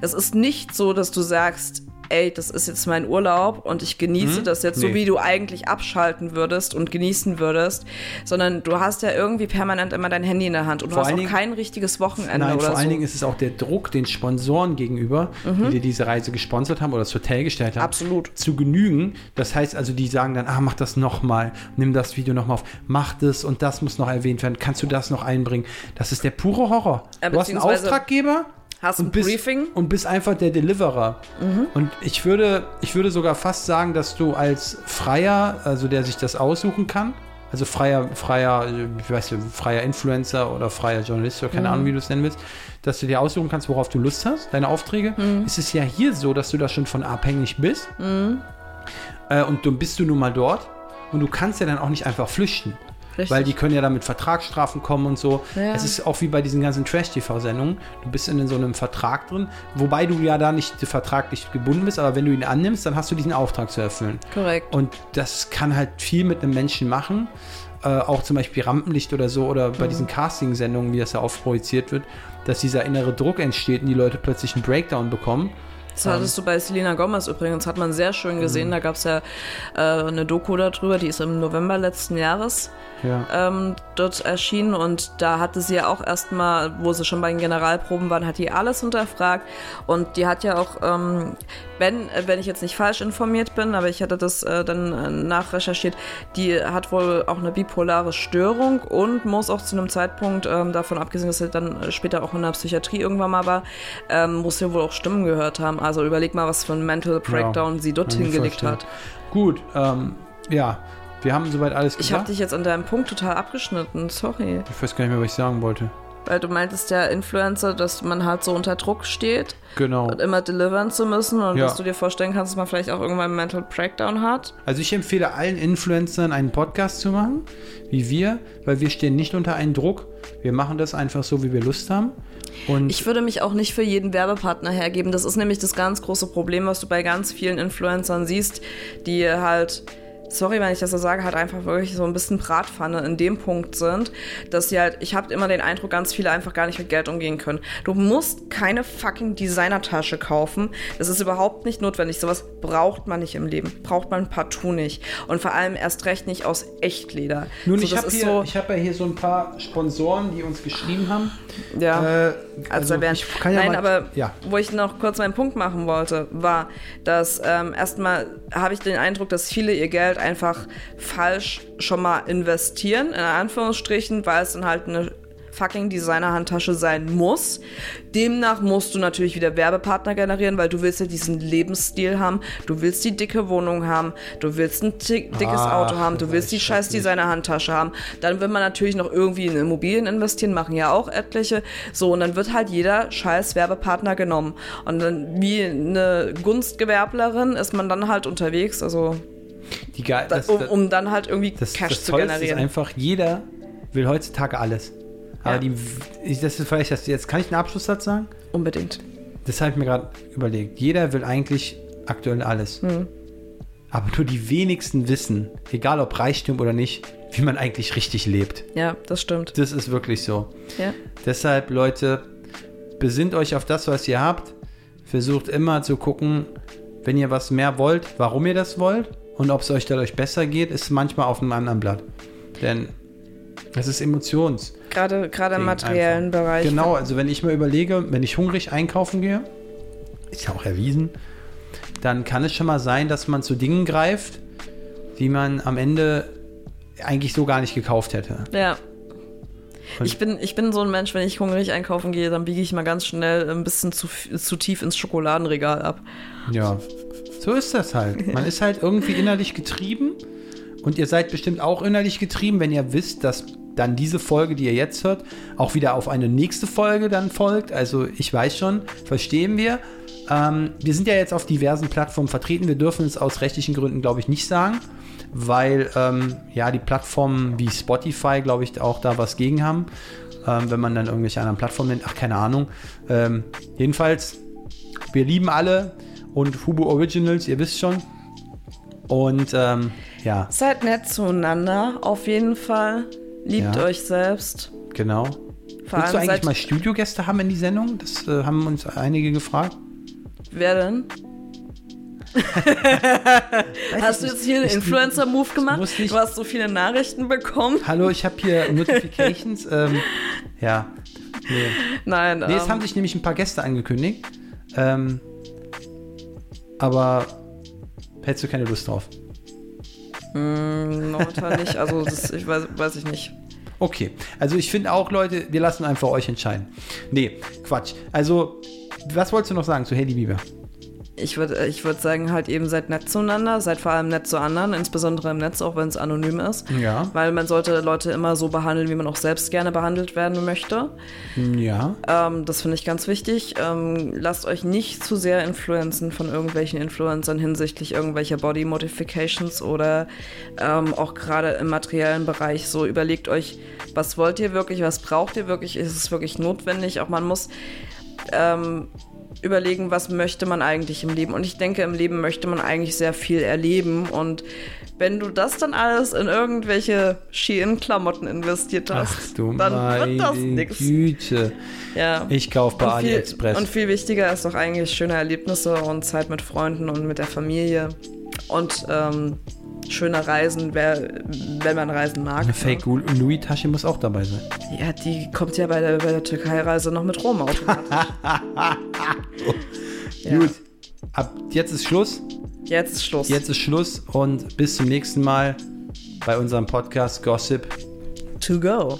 Es ist nicht so, dass du sagst, ey, das ist jetzt mein Urlaub und ich genieße das jetzt so, Nee. wie du eigentlich abschalten würdest und genießen würdest, sondern du hast ja irgendwie permanent immer dein Handy in der Hand und du Vor hast allen auch Dingen- kein richtiges Wochenende Nein, vor allen so. Dingen ist es auch der Druck den Sponsoren gegenüber, die dir diese Reise gesponsert haben oder das Hotel gestellt haben. Absolut. Zu genügen. Das heißt also, die sagen dann, ah, mach das nochmal, nimm das Video nochmal auf, mach das und das muss noch erwähnt werden, kannst du das noch einbringen? Das ist der pure Horror. Ja, du hast einen Auftraggeber hast ein und bist, Briefing. Mhm. und bist einfach der Deliverer. Und ich würde, ich würde sogar fast sagen, dass du als Freier, also der sich das aussuchen kann, also freier, freier, ich weiß nicht, freier Influencer oder freier Journalist oder Mhm. keine Ahnung, wie du es nennen willst, dass du dir aussuchen kannst, worauf du Lust hast, deine Aufträge. Mhm. Ist es ja hier so, dass du da schon von abhängig bist. Äh, und dann bist du nun mal dort und du kannst ja dann auch nicht einfach flüchten. Richtig. Weil die können ja dann mit Vertragsstrafen kommen und so. Ja. Es ist auch wie bei diesen ganzen Trash-TV-Sendungen. Du bist in so einem Vertrag drin, wobei du ja da nicht vertraglich gebunden bist, aber wenn du ihn annimmst, dann hast du diesen Auftrag zu erfüllen. Korrekt. Und das kann halt viel mit einem Menschen machen. Äh, auch zum Beispiel Rampenlicht oder so oder bei diesen Casting-Sendungen, wie das ja oft projiziert wird, dass dieser innere Druck entsteht und die Leute plötzlich einen Breakdown bekommen. Das hattest du bei Selena Gomez übrigens, hat man sehr schön gesehen. Mhm. Da gab es ja äh, eine Doku darüber, die ist im November letzten Jahres Ja. ähm, dort erschienen und da hatte sie ja auch erstmal, wo sie schon bei den Generalproben waren, hat die alles hinterfragt und die hat ja auch, ähm, wenn, wenn ich jetzt nicht falsch informiert bin, aber ich hatte das äh, dann äh, nachrecherchiert, die hat wohl auch eine bipolare Störung und muss auch zu einem Zeitpunkt, ähm, davon abgesehen, dass sie dann später auch in der Psychiatrie irgendwann mal war, ähm, muss sie wohl auch Stimmen gehört haben. Also überleg mal, was für ein Mental Breakdown sie dort hingelegt hat. Gut, ähm, ja, wir haben soweit alles Ich habe gesagt. dich jetzt an deinem Punkt total abgeschnitten, sorry. Ich weiß gar nicht mehr, was ich sagen wollte. Weil du meintest ja Influencer, dass man halt so unter Druck steht Genau. und immer delivern zu müssen und Ja. dass du dir vorstellen kannst, dass man vielleicht auch irgendwann einen Mental Breakdown hat. Also ich empfehle allen Influencern einen Podcast zu machen, wie wir, weil wir stehen nicht unter einen Druck. Wir machen das einfach so, wie wir Lust haben. Und Ich würde mich auch nicht für jeden Werbepartner hergeben. Das ist nämlich das ganz große Problem, was du bei ganz vielen Influencern siehst, die halt, sorry, wenn ich das so sage, halt einfach wirklich so ein bisschen Bratpfanne in dem Punkt sind, dass sie halt, ich habe immer den Eindruck, ganz viele einfach gar nicht mit Geld umgehen können. Du musst keine fucking Designertasche kaufen. Das ist überhaupt nicht notwendig. Sowas braucht man nicht im Leben. Braucht man partout nicht. Und vor allem erst recht nicht aus Echtleder. nun, So, ich habe so, hab ja hier so ein paar Sponsoren, die uns geschrieben haben. ja. Äh, Also, ich kann ja Nein, aber ja. wo ich noch kurz meinen Punkt machen wollte, war, dass ähm, erstmal habe ich den Eindruck, dass viele ihr Geld einfach falsch schon mal investieren, in Anführungsstrichen, weil es dann halt eine fucking Designer-Handtasche sein muss. Demnach musst du natürlich wieder Werbepartner generieren, weil du willst ja diesen Lebensstil haben, du willst die dicke Wohnung haben, du willst ein dick- dickes Ach, Auto haben, du willst ist die scheiß. Designer-Handtasche haben. Dann will man natürlich noch irgendwie in Immobilien investieren, machen ja auch etliche. So, und dann wird halt jeder scheiß Werbepartner genommen. Und dann wie eine Gunstgewerblerin ist man dann halt unterwegs, also Die geil, das, um, um dann halt irgendwie das, Cash das zu Tollste ist generieren. einfach, jeder will heutzutage alles. Aber die, ich, das ist vielleicht, das, jetzt kann ich einen Abschlusssatz sagen? Unbedingt. Das habe ich mir gerade überlegt. Jeder will eigentlich aktuell alles. Hm. Aber nur die wenigsten wissen, egal ob Reichtum oder nicht, wie man eigentlich richtig lebt. Ja, das stimmt. Das ist wirklich so. Ja. Deshalb, Leute, besinnt euch auf das, was ihr habt. Versucht immer zu gucken, wenn ihr was mehr wollt, warum ihr das wollt. Und ob es euch dadurch besser geht, ist manchmal auf einem anderen Blatt. Denn es ist Emotions. Gerade, gerade im materiellen einfach. Bereich. Genau, also wenn ich mir überlege, wenn ich hungrig einkaufen gehe, ist ja auch erwiesen, dann kann es schon mal sein, dass man zu Dingen greift, die man am Ende eigentlich so gar nicht gekauft hätte. Ja. Und- Ich bin, ich bin so ein Mensch, wenn ich hungrig einkaufen gehe, dann biege ich mal ganz schnell ein bisschen zu, zu tief ins Schokoladenregal ab. Ja, so ist das halt. Man ist halt irgendwie innerlich getrieben und ihr seid bestimmt auch innerlich getrieben, wenn ihr wisst, dass dann diese Folge, die ihr jetzt hört, auch wieder auf eine nächste Folge dann folgt. Also ich weiß schon, verstehen wir. Ähm, wir sind ja jetzt auf diversen Plattformen vertreten. Wir dürfen es aus rechtlichen Gründen, glaube ich, nicht sagen, weil ähm, ja die Plattformen wie Spotify, glaube ich, auch da was gegen haben. Ähm, wenn man dann irgendwelche anderen Plattformen nennt. Ach, keine Ahnung. Ähm, jedenfalls, wir lieben alle und Hubo Originals, ihr wisst schon. Und ähm, ja, Seid nett zueinander, auf jeden Fall. Liebt Ja. euch selbst. genau. Vor Willst du eigentlich mal Studiogäste haben in die Sendung? Das äh, haben uns einige gefragt. Wer denn? (laughs) Hast du jetzt hier einen Influencer-Move gemacht? Du hast so viele Nachrichten bekommen? Hallo, ich habe hier (laughs) Notifications. ähm, ja. Nee. Nein, nee, es ähm, haben sich nämlich ein paar Gäste angekündigt. Ähm, aber hättest du keine Lust drauf? Mh, momentan nicht. Also, das, ich weiß, weiß ich nicht. Okay, also ich finde auch, Leute, wir lassen einfach euch entscheiden. Nee, Quatsch. Also, was wolltest du noch sagen zu Haley Bieber? Ich würde ich würd sagen, halt eben seid nett zueinander, seid vor allem nett zu anderen, insbesondere im Netz, auch wenn es anonym ist. Ja. Weil man sollte Leute immer so behandeln, wie man auch selbst gerne behandelt werden möchte. Ja. Ähm, das finde ich ganz wichtig. Ähm, lasst euch nicht zu sehr influenzen von irgendwelchen Influencern hinsichtlich irgendwelcher Body Modifications oder ähm, auch gerade im materiellen Bereich. So überlegt euch, was wollt ihr wirklich, was braucht ihr wirklich, ist es wirklich notwendig? Auch man muss ähm, überlegen, was möchte man eigentlich im Leben. Und ich denke, im Leben möchte man eigentlich sehr viel erleben. Und wenn du das dann alles in irgendwelche Shein-Klamotten investiert hast, Ach du dann wird das nix. Güte. Ja. Ich kaufe bei Und viel, AliExpress. und viel wichtiger ist doch eigentlich schöne Erlebnisse und Zeit mit Freunden und mit der Familie. Und ähm, schöne Reisen, wer, wenn man reisen mag. Eine Fake Louis-Tasche muss auch dabei sein. Ja, die kommt ja bei der, bei der Türkei-Reise noch mit Rom automatisch. (laughs) Ja. Gut. Ab jetzt ist Schluss. Jetzt ist Schluss. Jetzt ist Schluss und bis zum nächsten Mal bei unserem Podcast Gossip. to go.